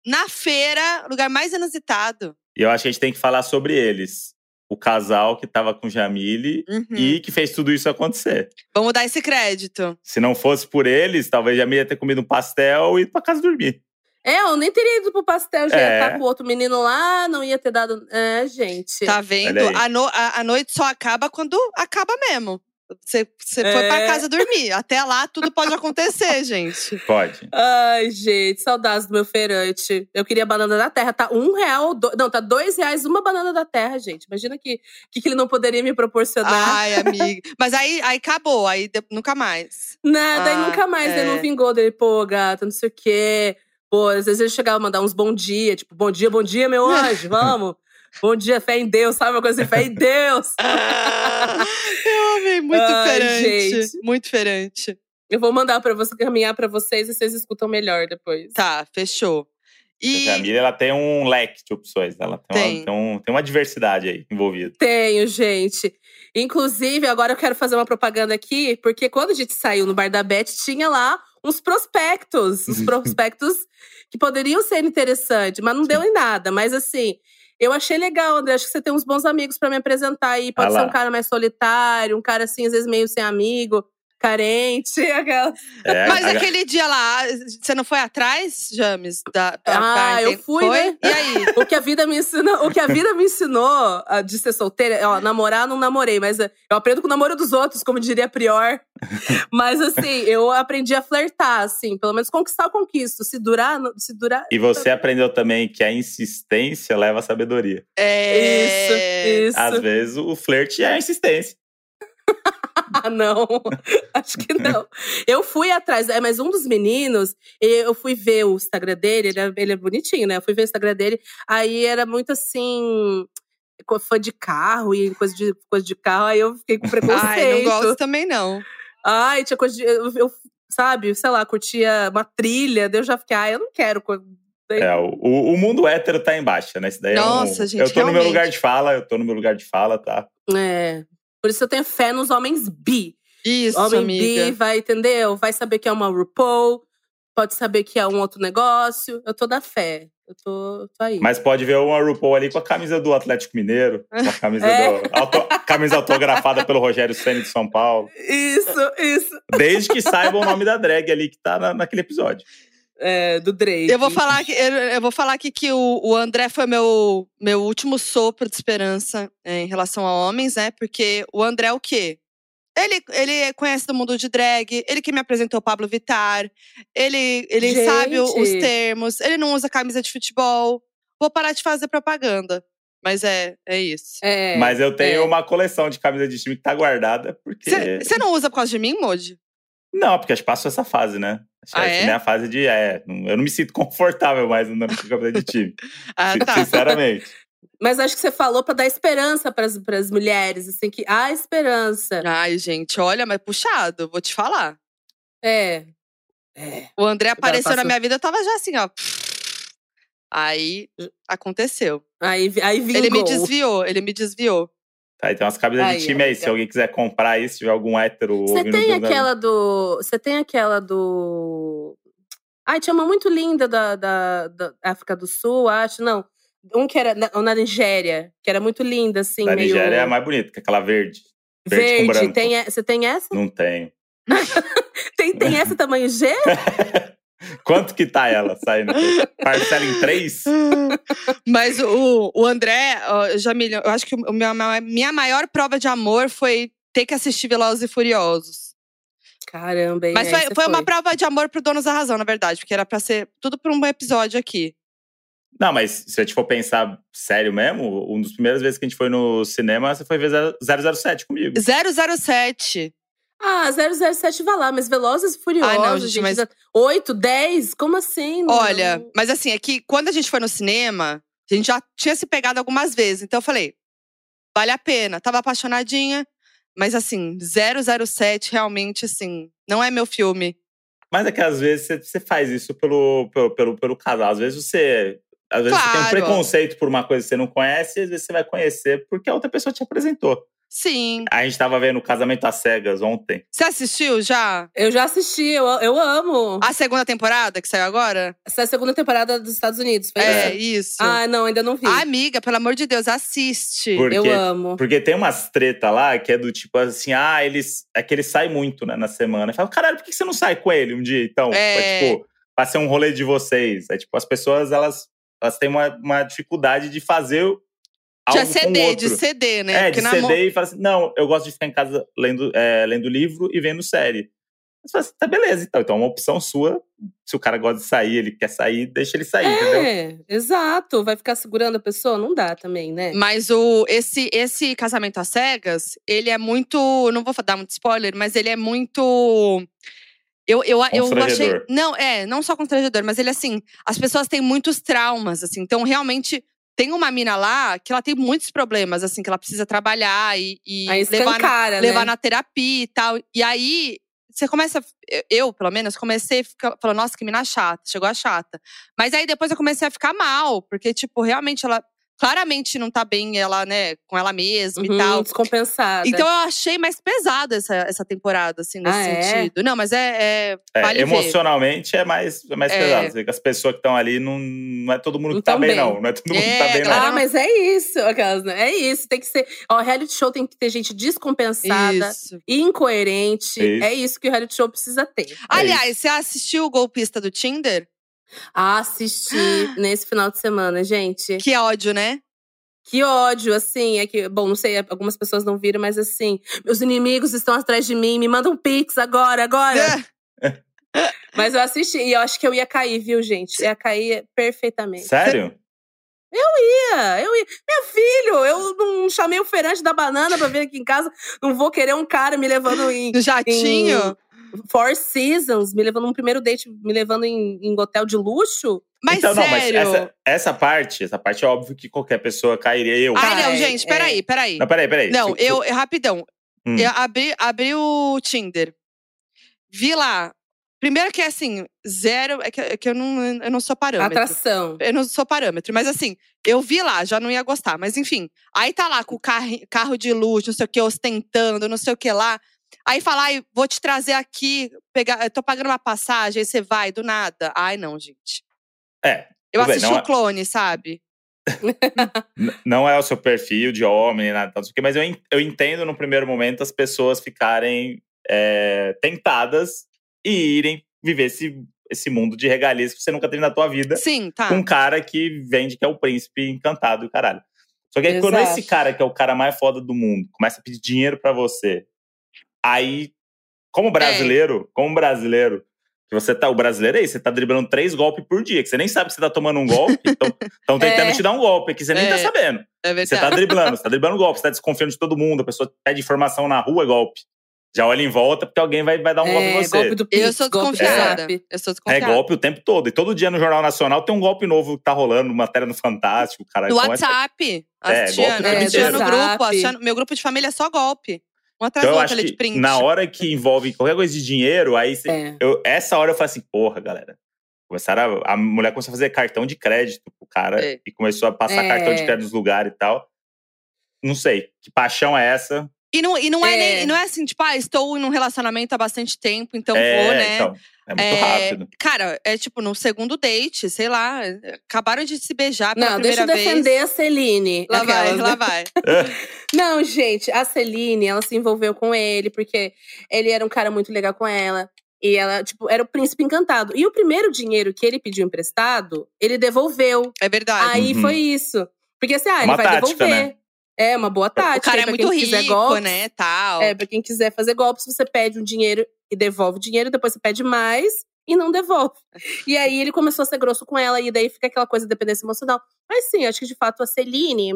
na feira, lugar mais inusitado.
E eu acho que a gente tem que falar sobre eles. O casal que tava com Jamile
Uhum.
e que fez tudo isso acontecer.
Vamos dar esse crédito.
Se não fosse por eles, talvez Jamile ia ter comido um pastel e ido pra casa dormir.
É, eu nem teria ido pro pastel, já ia
É.
estar com o outro menino lá, não ia ter dado. É, gente.
Tá vendo? A, no- a- a noite só acaba quando acaba mesmo. Você, você foi pra
É.
casa dormir. Até lá, tudo pode acontecer, gente.
Pode.
Ai, gente, saudades do meu feirante. Eu queria banana da terra. Tá um real, do... não, tá dois reais uma banana da terra, gente. Imagina que, que, que ele não poderia me proporcionar.
Ai, amiga. Mas aí, aí acabou, aí de- nunca mais.
Daí
Ah,
nunca mais, ele
é.
não vingou dele, pô, gata, não sei o quê. Pô, às vezes ele chegava a mandar uns bom dia, tipo, bom dia, bom dia, meu anjo, vamos. Bom dia, fé em Deus, sabe? Uma coisa assim, fé em Deus.
Eu amei, muito
Ai,
diferente.
gente.
Muito diferente.
Eu vou mandar pra você caminhar pra vocês e vocês escutam melhor depois.
Tá, fechou.
A
E
Jamile, ela tem um leque de opções. Ela tem,
Tem.
Uma, tem, um- tem uma diversidade aí envolvida.
Tenho, gente. Inclusive, agora eu quero fazer uma propaganda aqui, porque quando a gente saiu no Bar da Beth, tinha lá uns prospectos. Uns prospectos que poderiam ser interessantes, mas não deu em nada. Mas assim, eu achei legal, André. Acho que você tem uns bons amigos pra me apresentar aí. Pode
Ah
ser um cara mais solitário, um cara assim, às vezes meio sem amigo, carente. Aquela...
É,
Mas
a-
aquele dia lá, você não foi atrás, James? Da, da-
Ah, eu fui,
foi?
né?
E aí?
O que a vida me ensinou, o que a vida me ensinou ah, de ser solteira, ó, namorar não namorei, mas eh, eu aprendo com o namoro dos outros, como diria a Prior. mas assim, eu aprendi a flertar, assim, pelo menos conquistar o conquisto. Se durar, se durar.
E você aprendeu também que a insistência leva à sabedoria.
É...
Isso,
Às
isso.
vezes o flerte é a insistência.
Ah, não. Acho que não. Eu fui atrás, é, mas um dos meninos, eu fui ver o Instagram dele, ele é, ele é bonitinho, né? Eu fui ver o Instagram dele, aí era muito assim. Fã de carro e coisa de, coisa de carro, aí eu fiquei com preconceito.
Ai, não gosto também, não.
Ai, tinha coisa de. Eu, eu, sabe, sei lá, curtia uma trilha, daí eu já fiquei, ah, eu não quero.
É, o, o- mundo hétero tá em baixa, né? Isso daí é um-
Nossa, gente,
Eu tô no meu
realmente.
lugar de fala, eu tô no meu lugar de fala, tá?
É. Por isso eu tenho fé nos homens bi.
Isso,
Homem
amiga.
bi vai, entendeu? Vai saber que é uma RuPaul, pode saber que é um outro negócio. Eu tô da fé. Eu tô, tô aí.
Mas pode ver uma RuPaul ali com a camisa do Atlético Mineiro, com a camisa,
É.
do, auto- camisa autografada pelo Rogério Ceni de São Paulo.
Isso, isso.
Desde que saiba o nome da drag ali que tá na- naquele episódio.
É, do Drake.
Eu vou falar que eu, eu vou falar aqui que o, o André foi meu meu último sopro de esperança é, em relação a homens, né? Porque o André é o quê? Ele, ele conhece do mundo de drag, ele que me apresentou o Pablo Vittar, ele, ele
Gente.
sabe o- os termos, ele não usa camisa de futebol. Vou parar de fazer propaganda. Mas é, é isso.
É,
Mas eu tenho
é.
uma coleção de camisa de time que tá guardada, porque.
Você não usa por causa de mim, Moji?
Não, porque acho que passou essa fase, né? Acho que
Ah,
essa
é?
é a fase de. É, eu não me sinto confortável mais andando com camisa de time.
Ah, tá.
Sinceramente.
Mas acho que você falou pra dar esperança pras, pras mulheres, assim, que há esperança.
Ai, gente, olha, mas puxado, vou te falar.
É. É.
O André apareceu na
passou-
minha vida, eu tava já assim, ó. Aí aconteceu.
Aí, aí vingou.
Ele me desviou, ele me desviou.
Tá, tem umas camisas
Aí,
de time aí. Se alguém quiser comprar aí, se tiver algum hétero
Você tem aquela do. Você tem aquela do. Ai, tinha uma muito linda da, da, da África do Sul, acho. Não. Um que era na, na Nigéria, que era muito linda, assim,
Da
meio.
Nigéria é a mais bonita, que é aquela verde. verde com
Verde.
branco.
Tem, você tem essa?
Não tenho.
Tem, tem essa tamanho G?
Quanto que tá ela saindo? Parcela em três?
Mas o, o André, ó, Jamília, eu acho que o meu, a minha maior prova de amor foi ter que assistir Velozes e Furiosos.
Caramba, hein?
Mas
aí
foi,
você
foi uma prova de amor pro Donos da Razão, na verdade, porque era pra ser tudo por um episódio aqui.
Não, mas se a gente for pensar sério mesmo, um dos primeiras vezes que a gente foi no cinema, você foi ver 007 comigo.
007.
Ah, 007 vai lá, mas Velozes e Furiosos,
Ai, não, gente,
gente.
mas-
da- 8, 10? Como assim? Não-
Olha, mas assim, é que quando a gente foi no cinema, a gente já tinha se pegado algumas vezes. Então eu falei, vale a pena. Tava apaixonadinha, mas assim, 007 realmente, assim, não é meu filme.
Mas é que às vezes você- faz isso pelo, pelo, pelo, pelo casal. Às vezes você. Às vezes você tem um
Claro.
preconceito por uma coisa que você não conhece, e às vezes você vai conhecer porque a outra pessoa te apresentou.
Sim.
A gente tava vendo o Casamento às Cegas ontem.
Você assistiu já?
Eu já assisti, eu, eu amo.
A segunda temporada que saiu agora?
Essa é a segunda temporada dos Estados Unidos, foi
É,
isso? Ah, não, ainda não vi.
Amiga, pelo amor de Deus, assiste.
Por-
eu
porque-
amo.
Porque tem umas treta lá que é do tipo assim, ah, eles. É que ele sai muito, né, na semana. Eu falo, caralho, por que você não sai com ele um dia, então?
É.
tipo, pra ser um rolê de vocês. É tipo, as pessoas, elas, elas têm uma, uma dificuldade de fazer algo
de
com o
ceder,
outro.
de ceder, né?
É,
Porque
de
mo-
ceder e falar assim, não, eu gosto de ficar em casa lendo, é, lendo livro e vendo série. Você fala assim, tá beleza, então. Então é uma opção sua. Se o cara gosta de sair, ele quer sair, deixa ele sair, entendeu?
É, exato. Vai ficar segurando a pessoa? Não dá também, né?
Mas o, esse, esse casamento às cegas, ele é muito. Não vou dar muito spoiler, mas ele é muito. Eu, eu, eu achei. Não, é, não só constrangedor, mas ele, assim, as pessoas têm muitos traumas, assim. Então, realmente, tem uma mina lá que ela tem muitos problemas, assim, que ela precisa trabalhar e, e levar, na,
escancara,
levar
né?
na terapia e tal. E aí, você começa. eu- pelo menos, comecei a ficar falando, nossa, que mina chata, chegou a chata. Mas aí depois eu comecei a ficar mal, porque, tipo, realmente ela claramente não tá bem, ela, né, com ela mesma e
Uhum,
tal.
Descompensada.
Então eu achei mais pesada essa, essa temporada, assim, nesse
Ah, é?
sentido. Não, mas é. é
É,
vale ver.
emocionalmente é mais, é mais
É.
pesado. As pessoas que estão ali não, não é todo mundo que tá bem,
bem.
não. Não é todo mundo que
É,
tá bem, não.
Ah, mas é isso, aquelas, né? É isso, tem que ser. Ó, reality show tem que ter gente descompensada,
Isso.
incoerente.
Isso.
É isso que o reality show precisa ter.
Aliás, você assistiu o golpista do Tinder?
Ah, assisti nesse final de semana, gente.
Que ódio, né?
Que ódio, assim, é que, bom, não sei, algumas pessoas não viram, mas assim, meus inimigos estão atrás de mim, me mandam um pix agora, agora. Mas eu assisti e eu acho que eu ia cair, viu, gente? Ia cair perfeitamente.
Sério?
Ia, eu ia. Meu filho, eu não chamei o feirante da banana pra vir aqui em casa, não vou querer um cara me levando em
Do jatinho.
Four Seasons, me levando num primeiro date, me levando em, em hotel de luxo.
Mas
então, não, mas
sério.
essa, essa parte, essa parte é óbvio que qualquer pessoa cairia. Eu.
Ai, não,
Ai,
gente,
é.
peraí, peraí.
Não, peraí, peraí.
Não, eu- rapidão.
Hum.
Eu abri, abri o Tinder. Vi lá. Primeiro que é assim, zero. É que, é que eu, não, eu não sou parâmetro.
Atração.
Eu não sou parâmetro, mas assim, eu vi lá, já não ia gostar. Mas enfim, aí tá lá com o carro, carro de luxo, não sei o que, ostentando, não sei o que lá. Aí fala, ai, vou te trazer aqui, pegar, eu tô pagando uma passagem, aí você vai, do nada. Ai, não, gente.
É.
Eu
bem,
assisti
não
o
é-
clone, sabe?
N- Não é o seu perfil de homem, nada, não sei o quê, mas eu, eu entendo no primeiro momento as pessoas ficarem é, tentadas e irem viver esse, esse mundo de regalias que você nunca teve na tua vida
Sim, tá.
com um cara que vende que é o príncipe encantado e caralho. Só que aí, quando esse cara, que é o cara mais foda do mundo, começa a pedir dinheiro pra você, aí, como brasileiro, como brasileiro, que você tá, o brasileiro é isso, você tá driblando três golpes por dia, que você nem sabe que você tá tomando um golpe, então estão tentando
É.
te dar um golpe que você nem tá
É.
sabendo.
É
Você
verdade.
tá driblando, você tá driblando golpe, você tá desconfiando de todo mundo, a pessoa pede informação na rua, é golpe. Já olha em volta porque alguém vai, vai dar um golpe em
É,
você.
golpe do Pix,
Eu sou
golpe do
desconfiada.
Zap.
Eu sou
É
desconfiada.
golpe o tempo todo. E todo dia no Jornal Nacional tem um golpe novo que tá rolando, matéria no Fantástico, cara.
No
Então é-
WhatsApp.
É,
Assistia,
golpe
assistia no grupo. No- meu grupo de família é só golpe. Um atrás
Então
do outro de
que
print.
na hora que envolve qualquer coisa de dinheiro, aí você-
É.
eu, essa hora eu falo assim, porra, galera. Começaram a, a mulher começou a fazer cartão de crédito pro cara
É.
e começou a passar
É.
cartão de crédito nos lugares e tal. não sei, que paixão é essa?
E não, e não é,
É.
nem, não é assim, tipo, ah, estou num relacionamento há bastante tempo, então
é,
vou, né?
então, é muito
É,
rápido.
Cara, é tipo no segundo date, sei lá. Acabaram de se beijar pela
Não, deixa
primeira
eu defender
vez.
a Celine.
Lá vai, lá
né?
vai.
Não, gente, a Celine, ela se envolveu com ele porque ele era um cara muito legal com ela. E ela, tipo, era o príncipe encantado. E o primeiro dinheiro que ele pediu emprestado, ele devolveu.
É verdade.
Aí
Uhum.
foi isso. Porque assim, ah, ele
Uma
vai
tática,
devolver.
né?
É, uma boa tática.
o cara é
pra
muito
quem quiser
rico,
golpes,
né? Tal.
É, pra quem quiser fazer golpes, você pede um dinheiro e devolve o dinheiro, depois você pede mais e não devolve. E aí ele começou a ser grosso com ela, e daí fica aquela coisa de dependência emocional. Mas sim, acho que de fato a Celine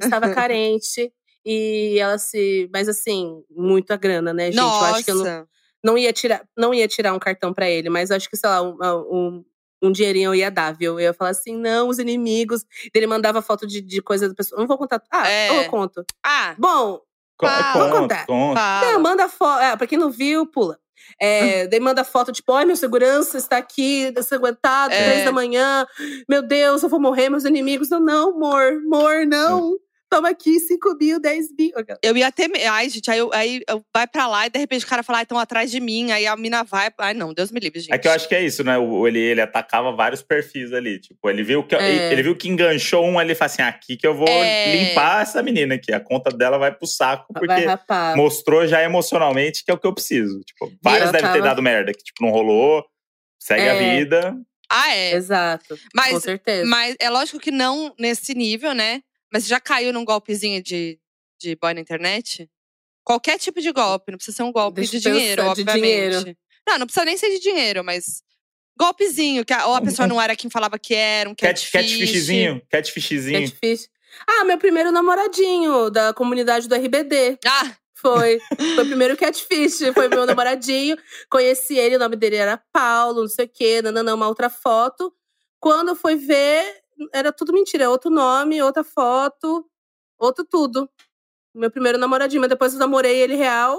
estava carente. E ela se. Mas assim, muita grana, né, gente? Eu
Nossa.
acho que eu não, não ia tirar, não ia tirar um cartão pra ele, mas acho que, sei lá, um, um, um dinheirinho eu ia dar, viu? Eu ia falar assim, não, os inimigos. Ele mandava foto de, de coisa da pessoa. Não vou contar. Ah,
É.
eu conto.
Ah,
Bom,
Ah,
vou
conta,
contar.
conta.
não, manda foto. É, pra quem não viu, pula. É, daí manda foto, tipo, ai, meu segurança está aqui, desaguentado,
É.
três da manhã. Meu Deus, eu vou morrer, meus inimigos. Não, não, amor, amor, não. Toma aqui, cinco mil, dez mil.
Eu ia ter. me- Ai, gente, aí, eu, aí eu vai pra lá e de repente o cara fala, estão atrás de mim. Aí a mina vai. Ai, não, Deus me livre, gente.
É que eu acho que é isso, né? O- Ele, ele atacava vários perfis ali. Tipo, ele viu que
É.
ele viu que enganchou um ali e falou assim: aqui que eu vou
É.
limpar essa menina aqui. A conta dela vai pro saco, porque mostrou já emocionalmente que é o que eu preciso. Tipo, várias devem ter
tava-
dado merda, que tipo, não rolou, segue a
É.
vida.
Ah, é.
Exato. com
Mas,
certeza.
mas é lógico que não nesse nível, né? Mas já caiu num golpezinho de, de boy na internet? Qualquer tipo de golpe, não precisa ser um golpe
Deixa
de dinheiro,
de
obviamente.
dinheiro.
Não, não precisa nem ser de dinheiro, mas golpezinho, que a, ou a pessoa não era quem falava que era, um
Cat,
catfish.
catfishzinho, catfishzinho.
Catfish. Ah, meu primeiro namoradinho da comunidade do RBD.
Ah,
Foi. Foi o primeiro catfish. Foi meu namoradinho. Conheci ele, o nome dele era Paulo, não sei o quê, nananã, uma outra foto. Quando fui ver, era tudo mentira. Outro nome, outra foto, outro tudo. Meu primeiro namoradinho. Mas depois eu namorei ele real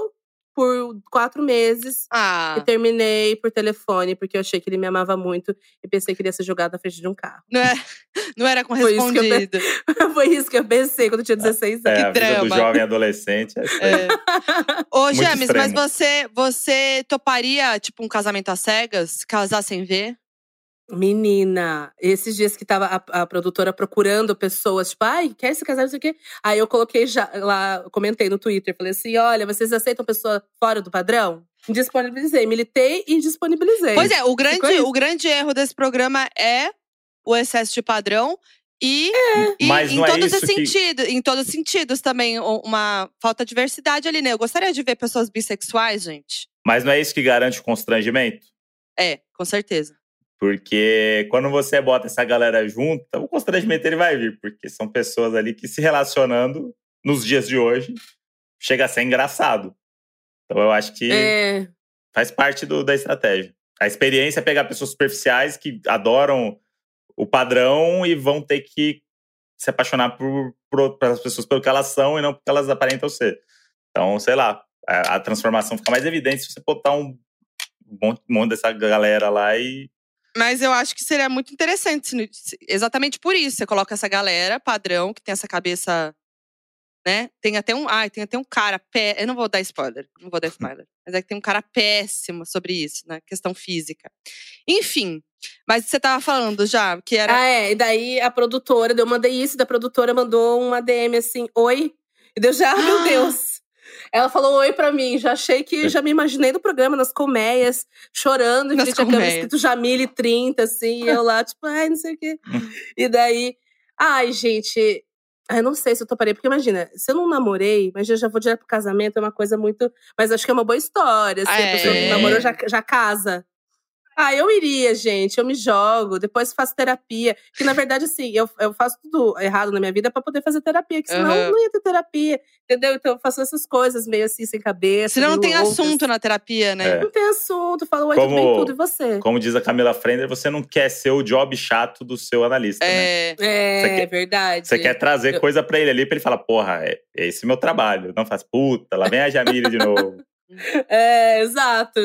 por quatro meses.
ah.
E terminei por telefone, porque eu achei que ele me amava muito e pensei que ele ia ser jogado na frente de um carro.
Não, é, não era
Foi isso que eu
correspondido.
Foi isso que eu pensei quando eu tinha 16
É,
anos.
a vida do jovem adolescente. É isso aí.
É. Ô, James, mas você, você toparia, tipo, um casamento às cegas? Casar sem ver?
Menina, esses dias que tava a, a produtora procurando pessoas, tipo, ai, quer se casar, não sei o quê. Aí eu coloquei já lá, comentei no Twitter, falei assim: olha, vocês aceitam pessoa fora do padrão? Disponibilizei, militei e disponibilizei.
Pois é, o grande, o grande erro desse programa é o excesso de padrão e, e
Mas
em
não é
todos os
isso que-
sentidos, em todos os sentidos também uma falta de diversidade ali, né? Eu gostaria de ver pessoas bissexuais, gente.
Mas não é isso que garante o constrangimento?
É, com certeza.
Porque quando você bota essa galera junta, o constrangimento ele vai vir, porque são pessoas ali que se relacionando nos dias de hoje chega a ser engraçado. Então eu acho que
É,
faz parte do- da estratégia. A experiência é pegar pessoas superficiais que adoram o padrão e vão ter que se apaixonar por, por, pelas pessoas pelo que elas são e não pelo que elas aparentam ser. Então, sei lá, a, a transformação fica mais evidente se você botar um monte, um monte dessa galera lá e
Mas eu acho que seria muito interessante, exatamente por isso. Você coloca essa galera padrão, que tem essa cabeça, né? Tem até um. Ai, tem até um cara pé. Eu não vou dar spoiler, não vou dar spoiler. Mas é que tem um cara péssimo sobre isso, né? Questão física. Enfim, mas você tava falando já que era.
Ah, é. E daí a produtora, eu mandei isso, da produtora mandou uma DM assim, oi. E deu já, ah, meu! Deus. Ela falou oi pra mim, já achei que, já me imaginei no programa, nas colmeias, chorando,
Nas
frente à câmera, escrito Jamile 30, assim, e eu lá, tipo, ai, não sei o quê. E daí, ai, gente, ai, não sei se eu toparei, porque imagina, se eu não namorei, mas eu já vou direto pro casamento, é uma coisa muito. Mas acho que é uma boa história, assim, a pessoa que
É.
namorou já, já casa. Ah, eu iria, gente. Eu me jogo, depois faço terapia. Que na verdade, assim, eu, eu faço tudo errado na minha vida pra poder fazer terapia, que senão
Aham.
não ia ter terapia, entendeu? Então eu faço essas coisas meio assim, sem cabeça.
Senão não tem
loucas.
assunto na terapia, né?
É.
Não tem assunto, falo, oi,
Como-
tudo bem, tudo, e você?
Como diz a Camila Frender, você não quer ser o job chato do seu analista, né?
É.
É,
quer-
verdade.
Você quer trazer
Eu-
coisa pra ele ali, pra ele falar, porra, é, é esse meu trabalho. Não faz, puta, lá vem a Jamile de novo.
É, exato.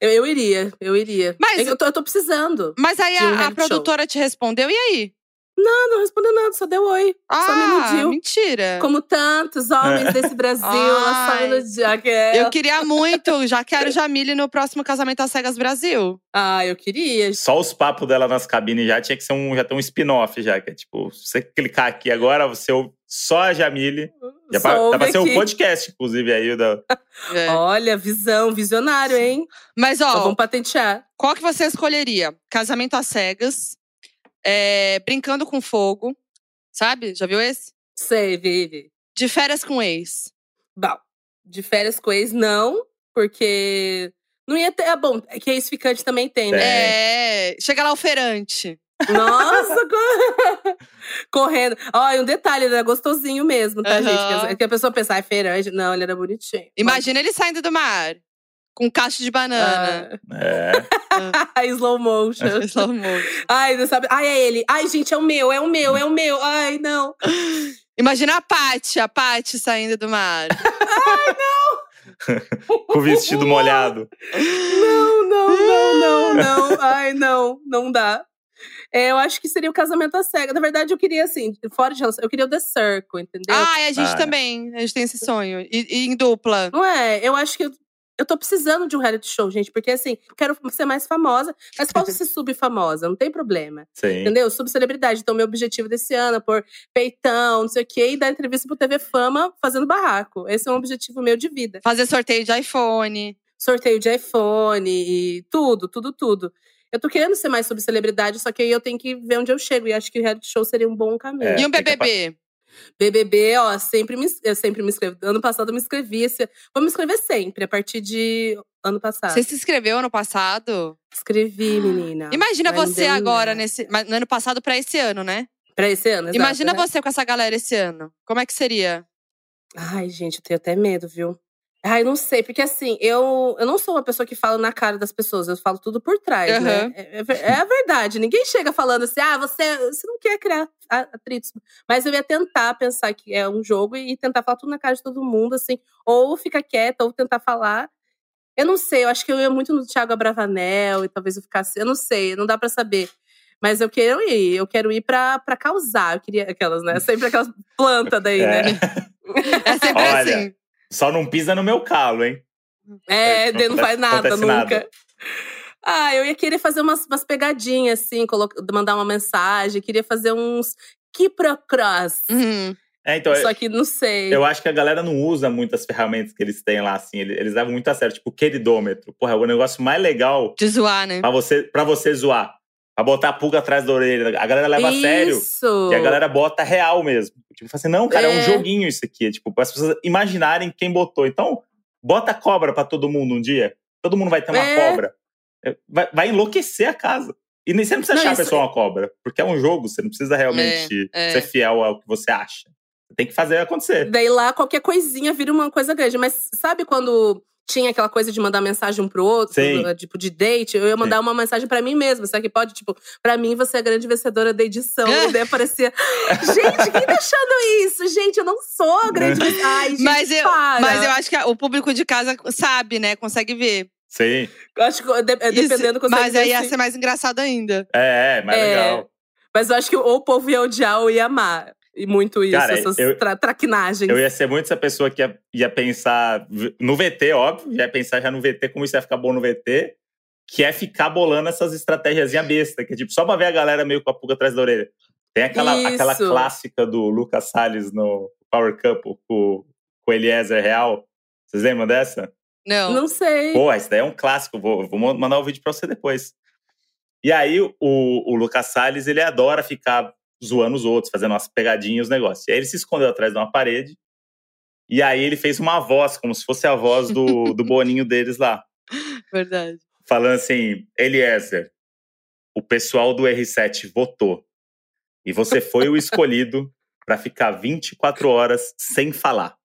Eu, eu iria, eu iria.
Mas-
eu, tô, eu tô precisando.
Mas aí
um
a, a
reality show.
produtora te respondeu, e aí?
Não, não respondeu nada, só deu oi. só me
Ah,
iludiu.
mentira.
Como tantos homens desse Brasil, ela só iludiu. Aquela.
Eu queria muito, já quero Jamile no próximo Casamento às Cegas Brasil.
Ah, eu queria.
Só os papos dela nas cabines já tinha que ser um, já tem um spin-off já, que é tipo, se você clicar aqui agora, você ouve só a Jamile. Já
Só
pra, dá
ouve
pra ser um podcast, inclusive, aí. Da...
É.
Olha, visão, visionário, hein?
Mas,
Só
ó,
vamos patentear.
qual que você escolheria? Casamento às cegas, é, brincando com fogo, sabe? Já viu esse?
Sei, vive.
De férias com ex.
Bom, de férias com ex, não, porque não ia ter. É bom, é que ex-ficante também tem, né?
É, chega lá o feirante.
Nossa, co- correndo. Ó, e um detalhe, ele era gostosinho mesmo, tá,
Aham.
gente? Que- a pessoa pensa, ah, é feirante. Não, ele era bonitinho.
Imagina ele saindo do mar, com um cacho de banana.
É.
Ah, slow motion.
Slow motion.
Ai, não sabe. Ai, é ele. Ai, gente, é o meu, é o meu, é o meu. Ai, não.
Imagina a Paty, a Paty saindo do mar.
Com o vestido molhado.
Não, não, não, não, não. Ai, não, não dá. É, eu acho que seria o casamento à cega. Na verdade, eu queria, assim, fora de relação, eu queria o The Circle, entendeu?
Ai, a gente
Ah.
também. A gente tem esse sonho. E, e em dupla.
Não é? Eu acho que eu, eu tô precisando de um reality show, gente, porque assim, eu quero ser mais famosa, mas posso ser subfamosa, não tem problema.
Sim.
Entendeu? Subcelebridade. Então, meu objetivo desse ano é pôr peitão, não sei o quê, e dar entrevista pro TV Fama fazendo barraco. Esse é um objetivo meu de vida.
Fazer sorteio de iPhone.
Sorteio de iPhone e tudo, tudo, tudo. Eu tô querendo ser mais subcelebridade, só que aí eu tenho que ver onde eu chego. E acho que o reality show seria um bom caminho.
É,
e um BBB.
BBB, ó, sempre me, eu sempre me inscrevo. Ano passado eu me inscrevi. Esse, vou me inscrever sempre, a partir de ano passado.
Você se inscreveu ano passado?
Escrevi, menina.
Imagina
não
você agora, nesse, mas no ano passado pra esse ano, né?
Pra esse ano, exato,
Imagina
né?
você com essa galera esse ano. Como é que seria?
Ai, gente, eu tenho até medo, viu? Ai, não sei, porque assim, eu, eu não sou uma pessoa que fala na cara das pessoas, eu falo tudo por trás,
Aham.
né? É, é é a verdade. Ninguém chega falando assim, ah, você, você não quer criar a- atritos. Mas eu ia tentar pensar que é um jogo e tentar falar tudo na cara de todo mundo, assim, ou ficar quieta, ou tentar falar. Eu não sei, eu acho que eu ia muito no Thiago Abravanel e talvez eu ficasse. Eu não sei, não dá pra saber. Mas eu quero ir, eu quero ir pra, pra causar. Eu queria aquelas, né? Sempre aquelas plantas daí,
É.
né?
É sempre
Olha,
assim.
Só não pisa no meu calo, hein?
É,
Não
não faz nada nunca.
nada.
Ah, eu ia querer fazer umas, umas pegadinhas, assim, colocar, mandar uma mensagem. Queria fazer uns quiprocross.
Uhum.
É, então,
Só que não sei.
eu acho que a galera não usa muitas ferramentas que eles têm lá, assim. Eles, eles levam muito a sério, tipo, o queridômetro. Porra, é o negócio mais legal
De zoar, né?
pra você, pra você zoar. Pra botar a pulga atrás da orelha. A galera leva a sério.
Isso.
E a galera bota real mesmo. Tipo, fala assim, não, cara, é, um
É.
joguinho isso aqui. É, tipo, para as pessoas imaginarem quem botou. Então, bota cobra pra todo mundo um dia. Todo mundo vai ter uma
É.
cobra. É, Vai, vai enlouquecer a casa. E nem- você não precisa
Não,
achar a
isso-
pessoa uma cobra. Porque é um jogo, você não precisa realmente
É, é.
ser fiel ao que você acha. Você tem que fazer acontecer.
Daí lá, qualquer coisinha vira uma coisa grande. Mas sabe quando tinha aquela coisa de mandar mensagem um pro outro?
Sim.
Tipo, de date? Eu ia mandar uma mensagem pra mim mesma. Será que pode? Tipo, pra mim, você é a grande vencedora da edição. e daí aparecia… Gente, quem tá achando isso? Gente, eu não sou a grande vencedora. Ai, gente,
Mas eu,
para.
mas eu acho que o público de casa sabe, né? Consegue ver.
Sim.
Eu acho que de- é,
Isso,
dependendo consegue
mas aí ia
assim.
ser mais engraçado ainda.
É, é, mais
É.
legal.
Mas eu acho que ou o povo ia odiar ou ia amar. E muito isso,
Cara,
essas
eu-
tra traquinagens.
Eu ia ser muito essa pessoa que ia, ia pensar no VT, óbvio, ia pensar já no VT, como isso ia ficar bom no VT, que é ficar bolando essas estratégias besta, que é tipo, só pra ver a galera meio com a pulga atrás da orelha. Tem aquela,
Isso.
aquela clássica do Lucas Salles no Power Couple com, com o Eliezer Real. Vocês lembram dessa?
Não.
Não sei.
Pô, esse daí é um clássico, vou, vou mandar o vídeo pra você depois. E aí, o, o Lucas Salles, ele adora ficar zoando os outros, fazendo umas pegadinhas, os negócios. E aí ele se escondeu atrás de uma parede, e aí ele fez uma voz, como se fosse a voz do, do boninho deles lá.
Verdade.
Falando assim, Eliezer, o pessoal do R7 votou, e você foi o escolhido para ficar 24 horas sem falar.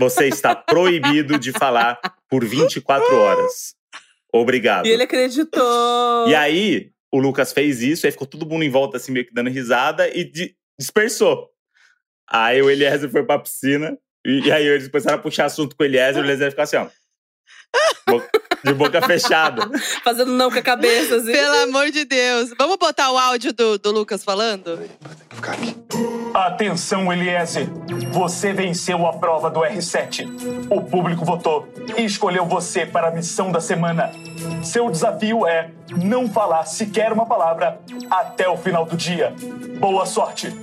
Você está proibido de falar por 24 horas. Obrigado.
E ele acreditou.
E aí, o Lucas fez isso, aí ficou todo mundo em volta, assim, meio que dando risada, e di- dispersou. Aí o Eliezer foi pra piscina, e, e aí eles começaram a puxar assunto com o Eliezer, e o Eliezer ficou assim, ó. De boca fechada.
Fazendo não com a cabeça, assim.
Pelo amor de Deus. Vamos botar o áudio do, do Lucas falando?
Atenção, Eliezer. Você venceu a prova do R7. O público votou e escolheu você para a missão da semana. Seu desafio é não falar sequer uma palavra até o final do dia. Boa sorte!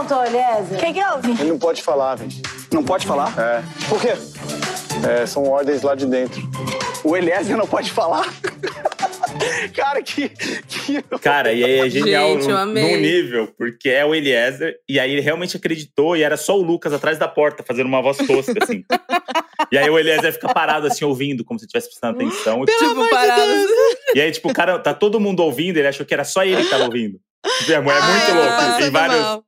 Eliezer.
que, que houve?
Ele não pode falar, velho. Não pode falar? É. Por quê? É, são ordens lá de dentro. O Eliezer não pode falar? Cara, que. que...
Cara, e aí é genial
Gente,
num, num nível, porque é o Eliezer, e aí ele realmente acreditou, e era só o Lucas atrás da porta, fazendo uma voz tosca, assim. e aí o Eliezer fica parado, assim, ouvindo, como se estivesse prestando atenção.
Pelo amor
tipo,
de
parado.
Deus.
e aí, tipo, o cara, tá todo mundo ouvindo, ele achou que era só ele que tava ouvindo. É, é muito
tô
louco. Tem vários.
mal.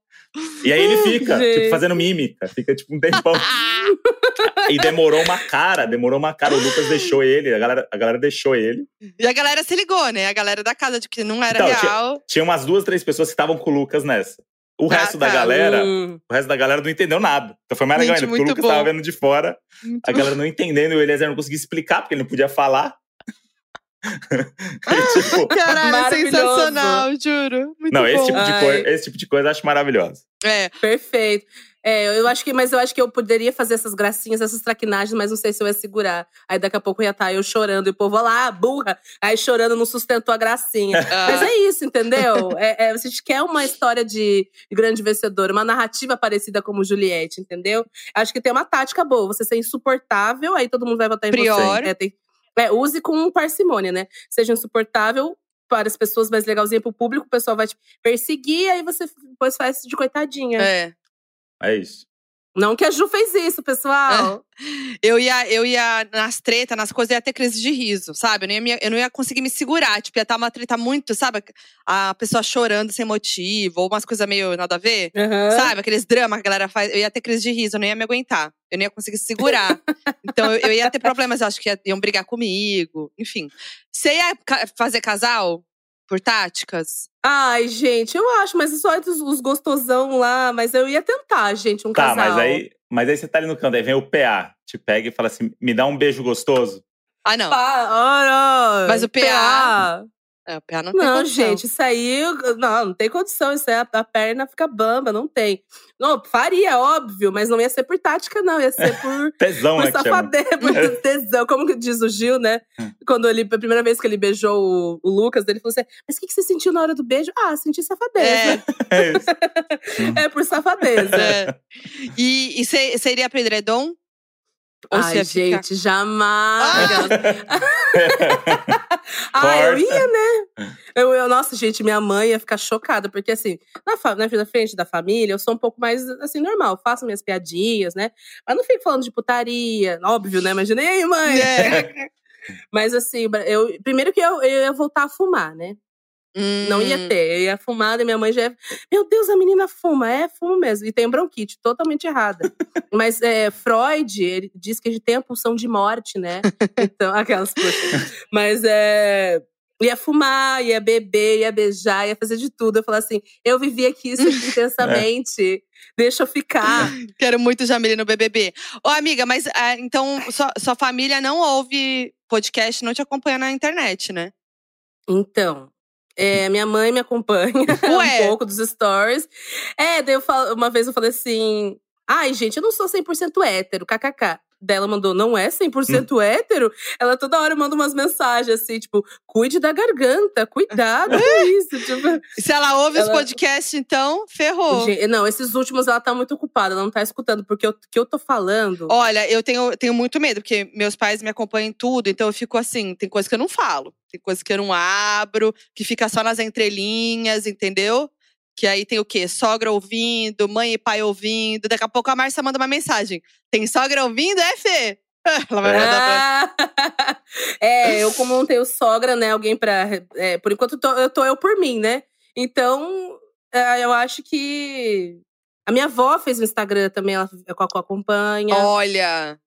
E aí ele fica,
Gente.
tipo, fazendo mímica, fica tipo um tempão. e demorou uma cara, demorou uma cara. O Lucas deixou ele, a galera, a galera deixou ele.
E a galera se ligou, né? A galera da casa de que não era
Então, tinha-
real.
Tinha umas duas, três pessoas que estavam com o Lucas nessa. O
Ah,
resto da
tá.
galera,
Hum.
o resto da galera não entendeu nada. Então foi mais legal ainda, porque o Lucas
bom.
tava vendo de fora,
Muito
a galera não entendendo, e o Eliezer não conseguia explicar, porque ele não podia falar. E, tipo,
Caralho,
Maravilhoso.
sensacional, juro. Muito
não,
bom.
esse tipo, de
Ai.
coisa, esse tipo de coisa eu acho maravilhoso.
É,
Perfeito. É, eu acho que, mas eu acho que eu poderia fazer essas gracinhas, essas traquinagens, mas não sei se eu ia segurar. Aí daqui a pouco ia estar eu chorando e o povo lá, burra. Aí chorando não sustentou a gracinha.
Ah.
Mas é isso, entendeu? É, é, a gente quer uma história de grande vencedor, uma narrativa parecida como Juliette, entendeu? Acho que tem uma tática boa. Você ser insuportável, aí todo mundo vai votar em
Prior.
você. É, tem- é, use com parcimônia, né? Seja insuportável para as pessoas, mas legalzinha pro público, o pessoal vai te perseguir, aí você depois faz de coitadinha.
é.
É isso.
Não que a Ju fez isso, pessoal.
Eu ia, eu ia nas tretas, nas coisas, ia ter crise de riso, sabe? Eu não ia, eu não ia conseguir me segurar. Tipo, ia estar uma treta muito, sabe? A pessoa chorando sem motivo, ou umas coisas meio nada a ver.
Aham.
Sabe? Aqueles dramas que a galera faz. Eu ia ter crise de riso, eu não ia me aguentar. Eu não ia conseguir segurar. então eu, eu ia ter problemas, eu acho que ia- iam brigar comigo. Enfim. Você ia fazer casal? Por táticas?
Ai, gente, eu acho, mas só os, os gostosão lá. Mas eu ia tentar, gente, um
Tá,
casal.
mas aí, mas aí você tá ali no canto, aí vem o PA, te pega e fala assim: me dá um beijo gostoso.
Ah, não.
Pá, ora,
Mas o PA
PA.
É, o PA não tem
Não,
condição.
gente, isso aí. Não, não tem condição. Isso aí, a, a perna fica bamba, não tem. Não, faria, óbvio, mas não ia ser por tática, não. Ia ser por.
Tesão,
por
né?
Safadeza, por tesão. Como que diz o Gil, né?
Hum.
Quando ele, a primeira vez que ele beijou o, o Lucas, ele falou assim: Mas o que, que você sentiu na hora do beijo? Ah, senti safadeza.
É isso.
É, por safadeza.
É. E você iria pra edredom? Ou
Ai, gente, jamais. ah,
Corta.
eu ia, né? Eu, eu- nossa, gente, minha mãe ia ficar chocada, porque assim, na, na frente da família, eu sou um pouco mais assim, normal, faço minhas piadinhas, né? Mas não fico falando de putaria, óbvio, né? Imagina, aí, mãe?
É.
Mas assim, eu, primeiro que eu, eu ia voltar a fumar, né? Não ia
Hum.
ter. Eu ia fumar, e minha mãe já ia. Meu Deus, a menina fuma. É, fuma mesmo. E tem bronquite, totalmente errada. Mas é, Freud, ele diz que a gente tem a pulsão de morte, né? Então, aquelas coisas. Mas é. Ia fumar, ia beber, ia beijar, ia fazer de tudo. Eu falava assim: eu vivi aqui isso aqui intensamente. Deixa eu ficar.
Quero muito Jamile no BBB. Ô, amiga, mas ah, então sua, sua família não ouve podcast, não te acompanha na internet, né?
Então, é, minha mãe me acompanha
Ué.
um pouco dos stories. É, daí eu falo, uma vez eu falei assim: ai, gente, eu não sou 100% hétero, kkk. Daí ela mandou, não é 100% hétero? Ela toda hora manda umas mensagens assim, tipo, cuide da garganta, cuidado com isso. Tipo,
Se ela ouve os
Ela-
podcasts, então, ferrou.
Gente, não, esses últimos ela tá muito ocupada, ela não tá escutando, porque o que eu tô falando.
Olha, eu tenho, tenho muito medo, porque meus pais me acompanham em tudo, então eu fico assim, tem coisa que eu não falo, tem coisa que eu não abro, que fica só nas entrelinhas, entendeu? Que aí tem o quê? Sogra ouvindo, mãe e pai ouvindo. Daqui a pouco a Márcia manda uma mensagem. Tem sogra ouvindo, é, Fê? Ela vai mandar pra...
Ah, é, eu como não tenho sogra, né? Alguém pra. é, por enquanto, tô- eu tô eu por mim, né? Então, é, eu acho que. A minha avó fez o Instagram também, ela a Coco acompanha.
Olha,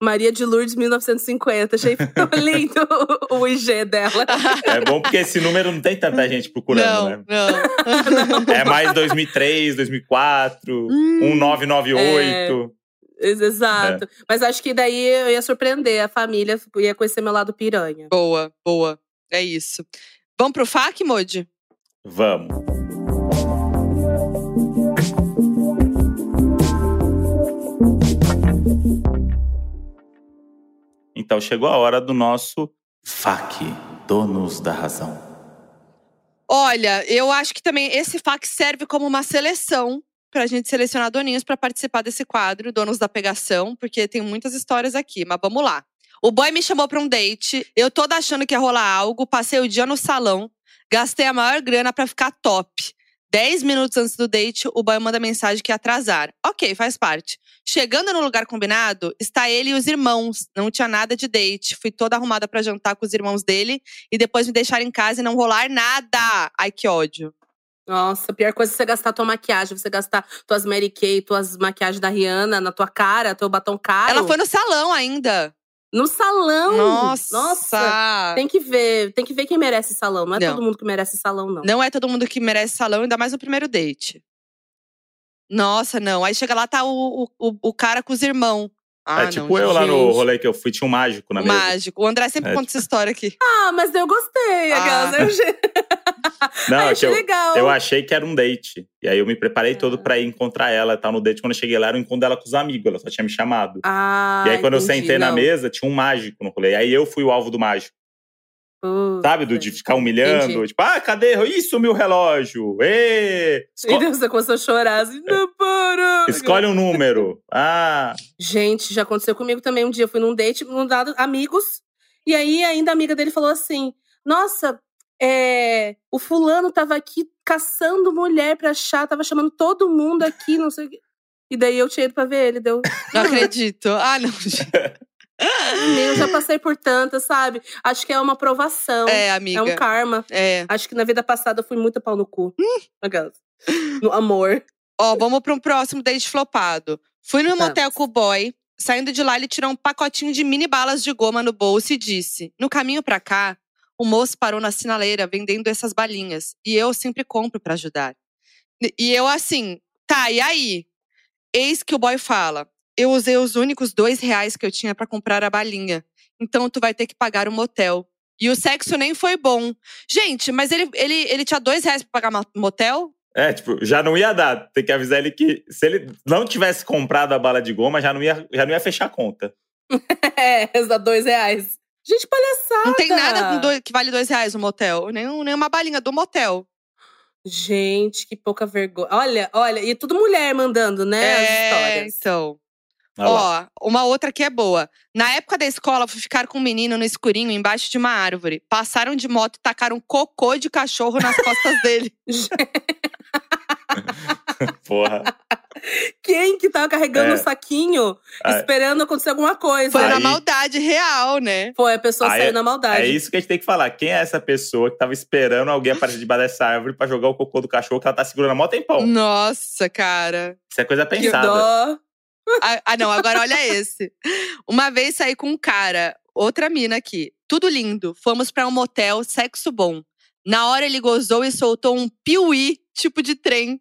Maria de Lourdes, 1950. Achei lindo o IG dela.
É bom porque esse número não tem tanta gente procurando,
não,
né?
não.
É mais 2003, 2004,
Hum,
1998.
Ex- Exato. Mas acho que daí eu ia surpreender a família, ia conhecer meu lado piranha.
Boa, boa. É isso. Vamos pro FAQ, Modi?
Vamos. Então chegou a hora do nosso FAQ, Donos da Razão.
Olha, eu acho que também esse FAQ serve como uma seleção pra gente selecionar doninhos pra participar desse quadro, Donos da Pegação, porque tem muitas histórias aqui, mas vamos lá. O boy me chamou pra um date, eu toda achando que ia rolar algo, passei o dia no salão, gastei a maior grana pra ficar top. Dez minutos antes do date, o boy manda mensagem que ia atrasar. Ok, faz parte. Chegando no lugar combinado, está ele e os irmãos. Não tinha nada de date. Fui toda arrumada pra jantar com os irmãos dele e depois me deixar em casa e não rolar nada. Ai, que ódio.
Nossa, a pior coisa é você gastar tua maquiagem, você gastar tuas Mary Kay, tuas maquiagens da Rihanna na tua cara, teu batom caro.
Ela foi no salão ainda.
No salão.
Nossa.
Nossa. Tem que ver, tem que ver quem merece salão. Não é
Não.
todo mundo que merece salão, não.
Não é todo mundo que merece salão, ainda mais no primeiro date. Nossa, não. Aí chega lá, tá o, o, o cara com os irmãos. Ah,
é tipo
não,
eu lá no
gente.
rolê que eu fui, tinha um mágico na
O
mesa.
mágico. O André sempre
É,
conta essa história aqui.
Ah, mas eu gostei. Aquelas,
Ah.
eu achei,
Não,
Ai,
é que eu,
legal.
eu achei que era um date. E aí eu me preparei todo
Ah.
pra ir encontrar ela e tal no date. Quando eu cheguei lá, era um encontro dela com os amigos. Ela só tinha me chamado.
Ah,
e aí quando
entendi.
eu sentei na
Não.
mesa, tinha um mágico no rolê. Aí eu fui o alvo do mágico.
Puta.
Sabe? Do de ficar humilhando.
Entendi.
Tipo, ah, cadê? Ih, sumiu o relógio. Ê! Esco-
E daí você começou a chorar assim, não para.
escolhe um número. Ah,
Gente, já aconteceu comigo também um dia. Eu fui num date, num dado amigos. E aí, ainda a amiga dele falou assim: Nossa, é, o fulano tava aqui caçando mulher pra achar, tava chamando todo mundo aqui, não sei o quê. E daí eu tinha ido pra ver ele, deu.
Não acredito. Ah, não.
Eu já passei por tantas, sabe? Acho que é uma aprovação.
É,
É
amiga.
um karma.
É.
Acho que na vida passada eu fui muito pau no cu. Aquelas. No amor.
Ó, vamos para um próximo date flopado. Fui no motel com o boy. Saindo de lá, ele tirou um pacotinho de mini balas de goma no bolso e disse: No caminho pra cá, o moço parou na sinaleira vendendo essas balinhas. E eu sempre compro pra ajudar. E eu assim, tá, e aí? Eis que o boy fala: Eu usei os únicos dois reais que eu tinha pra comprar a balinha. Então tu vai ter que pagar o motel. E o sexo nem foi bom. Gente, mas ele, ele, ele tinha dois reais pra pagar mo- motel?
é, tipo, já não ia dar. Tem que avisar ele que se ele não tivesse comprado a bala de goma, já não ia, já não ia fechar a conta.
É, dá dois reais. Gente, palhaçada.
Não tem nada com dois- que vale dois reais no motel. Nem, nem uma balinha do motel.
Gente, que pouca vergonha. Olha, olha, e tudo mulher mandando, né? as
é,
histórias.
então. Ó, uma outra que é boa. Na época da escola, fui ficar com um menino no escurinho, embaixo de uma árvore. Passaram de moto e tacaram cocô de cachorro nas costas dele.
Porra.
Quem que tava carregando
É.
um saquinho, esperando acontecer alguma coisa?
Foi
Aí-
na maldade real, né?
Foi, a pessoa
Aí
saiu na maldade.
É isso que a gente tem que falar. Quem é essa pessoa que tava esperando alguém aparecer debaixo dessa árvore pra jogar o cocô do cachorro que ela tá segurando há mó tempão?
Nossa, cara.
Isso é coisa
que
pensada.
dó.
Ah, ah, não, agora olha esse. Uma vez saí com um cara, outra mina aqui. Tudo lindo. Fomos pra um motel, sexo bom. Na hora ele gozou e soltou um piuí, tipo de trem.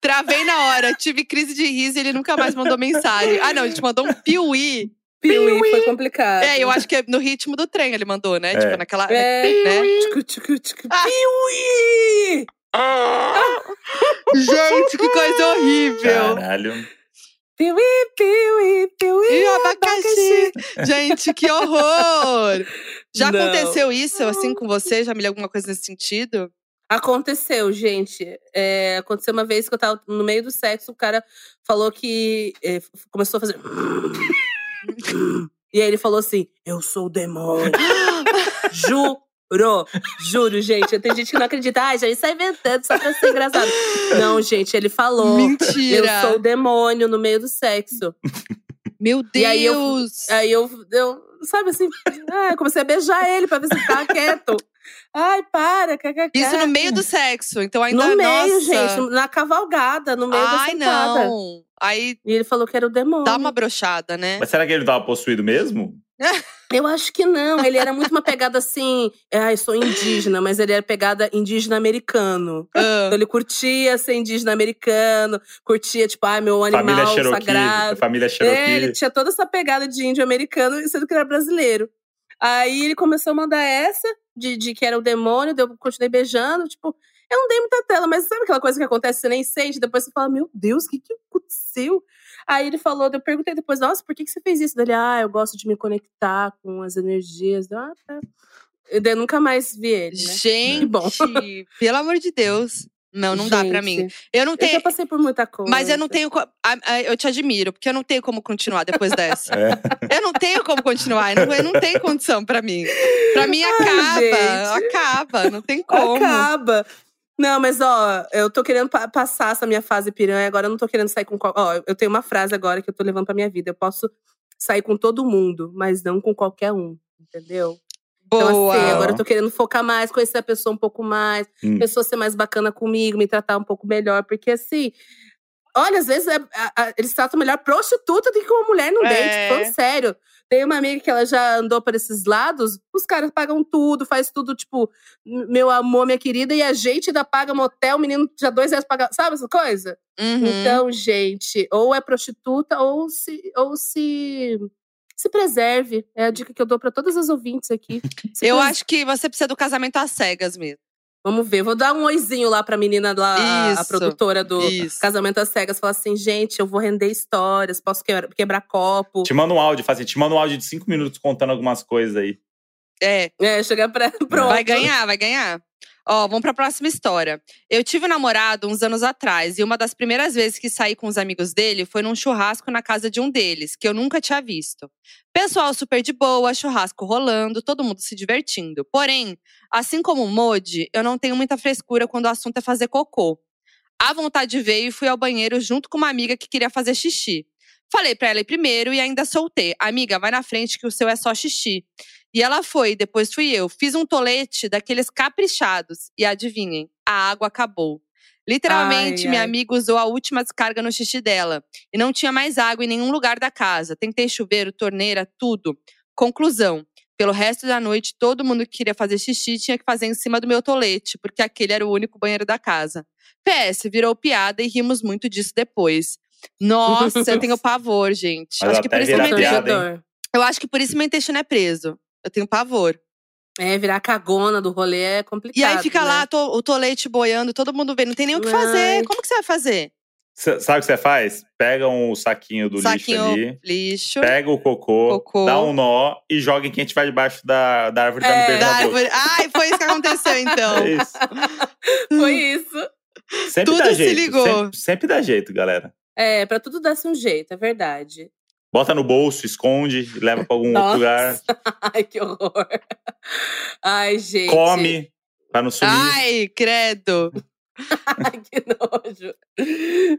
Travei na hora, tive crise de riso e ele nunca mais mandou mensagem. Ah, não, a gente mandou um piuí.
Piuí foi complicado.
É, eu acho que é no ritmo do trem ele mandou, né?
É.
Tipo, naquela.
É,
né?
tchucu, tchucu.
Ah.
Piuí!
Gente, que coisa horrível.
Caralho.
Piuí, piuí, piuí,
E o abacaxi. Gente, que horror! Já
Não.
aconteceu isso assim com você? Já me alguma coisa nesse sentido?
Aconteceu, gente. É, aconteceu uma vez que eu tava no meio do sexo, o cara falou que. é, começou a fazer. e aí ele falou assim: Eu sou o demônio. Juro. Juro, gente. Tem gente que não acredita. Ai, já isso é inventando só pra ser engraçado. Não, gente, ele falou.
Mentira!
Eu sou o demônio no meio do sexo.
Meu Deus!
E aí eu- Aí eu, eu sabe assim, ah, comecei a beijar ele pra ver se ele ficava quieto. Ai, para, kkk.
Isso no meio do sexo. Então ainda
No meio,
nossa.
gente, na cavalgada, no meio da
Ai,
sentada.
não. Aí
E ele falou que era o demônio.
dá uma brochada, né?
Mas será que ele tava possuído mesmo?
Eu acho que não. Ele era muito uma pegada assim. Ai, sou indígena, mas ele era pegada indígena americano.
Ah,
Então ele curtia ser indígena americano, curtia, tipo, ai, meu animal
família Cherokee.
sagrado.
Família
É,
Cherokee.
ele tinha toda essa pegada de índio americano, sendo que ele era brasileiro. Aí ele começou a mandar essa, de, de que era o demônio, eu continuei beijando, tipo, eu não dei muita tela, mas sabe aquela coisa que acontece, você nem sente, depois você fala, meu Deus, o que, que aconteceu? Aí ele falou, eu perguntei depois, nossa, por que, que você fez isso? Ele, ah, eu gosto de me conectar com as energias. Eu, ah, tá. Daí eu nunca mais vi ele, né?
Gente,
bom.
pelo amor de Deus. Não, não dá pra mim.
Gente,
Eu não
Eu
tenho.
já passei por muita coisa.
Mas eu não tenho. Eu te admiro, porque eu não tenho como continuar depois dessa.
É.
Eu não tenho como continuar. Eu não, eu não tenho condição pra mim. Pra mim acaba.
gente.
acaba. Não tem como.
Acaba. Não, mas ó, eu tô querendo pa- passar essa minha fase piranha, agora eu não tô querendo sair com. Ó, eu tenho uma frase agora que eu tô levando pra minha vida. Eu posso sair com todo mundo, mas não com qualquer um, entendeu? Então,
Boa.
assim, agora eu tô querendo focar mais, conhecer a pessoa um pouco mais,
Hum.
a pessoa ser mais bacana comigo, me tratar um pouco melhor, porque assim. Olha, às vezes é- a- a- eles tratam melhor prostituta do que uma mulher no
É.
date. Falando sério. Tem uma amiga que ela já andou por esses lados, os caras pagam tudo, faz tudo, tipo, meu amor, minha querida, e a gente ainda paga motel, o menino já dois reais paga. Sabe essa coisa?
Uhum.
Então, gente, ou é prostituta, ou se. Ou se se preserve. É a dica que eu dou pra todas as ouvintes aqui. Se
eu
pres-
acho que você precisa do casamento às cegas mesmo.
Vamos ver, vou dar um oizinho lá pra menina lá, a- a
Isso,
produtora do
isso.
Casamento às Cegas. Falar assim, gente, eu vou render histórias, posso quebrar, quebrar copo.
Te manda um áudio, faz assim, te manda um áudio de cinco minutos contando algumas coisas aí.
É,
É, chegar pra. Pronto.
vai ganhar, vai ganhar. Ó, vamos pra próxima história. Eu tive um namorado uns anos atrás e uma das primeiras vezes que saí com os amigos dele foi num churrasco na casa de um deles, que eu nunca tinha visto. Pessoal super de boa, churrasco rolando, todo mundo se divertindo. Porém, assim como o Modi, eu não tenho muita frescura quando o assunto é fazer cocô. A vontade veio e fui ao banheiro junto com uma amiga que queria fazer xixi. Falei pra ela ir primeiro e ainda soltei. Amiga, vai na frente que o seu é só xixi. E ela foi, depois fui eu. Fiz um tolete daqueles caprichados. E adivinhem, a água acabou. Literalmente,
Ai,
minha
ai.
amiga usou a última descarga no xixi dela. E não tinha mais água em nenhum lugar da casa. Tentei chuveiro, torneira, tudo. Conclusão. Pelo resto da noite, todo mundo que queria fazer xixi tinha que fazer em cima do meu tolete, porque aquele era o único banheiro da casa. PS, virou piada e rimos muito disso depois. Nossa, eu tenho pavor, gente.
Mas
acho que por isso meu
piada,
eu acho que por isso meu intestino é preso. Eu tenho pavor.
É, virar cagona do rolê é complicado.
E aí fica
né?
lá to- o tolete boiando, todo mundo vendo, não tem nem o que
Ai.
fazer. Como que você vai fazer?
Cê- sabe o que você faz? Pega um saquinho do
Saquinho
lixo ali,
lixo.
pega o cocô,
Cocô.
dá um nó e joga em quem estiver debaixo da, da árvore
É,
Da árvore. Ai, foi isso que aconteceu então.
É isso.
Foi isso.
Sempre
Tudo
dá
se
jeito.
ligou.
Sempre, sempre dá jeito, galera.
É, pra tudo dar-se um jeito, é verdade.
Bota no bolso, esconde, leva pra algum
Nossa.
outro lugar.
Ai, que horror. Ai, gente.
Come, pra não sumir.
Ai, credo.
Ai, que nojo.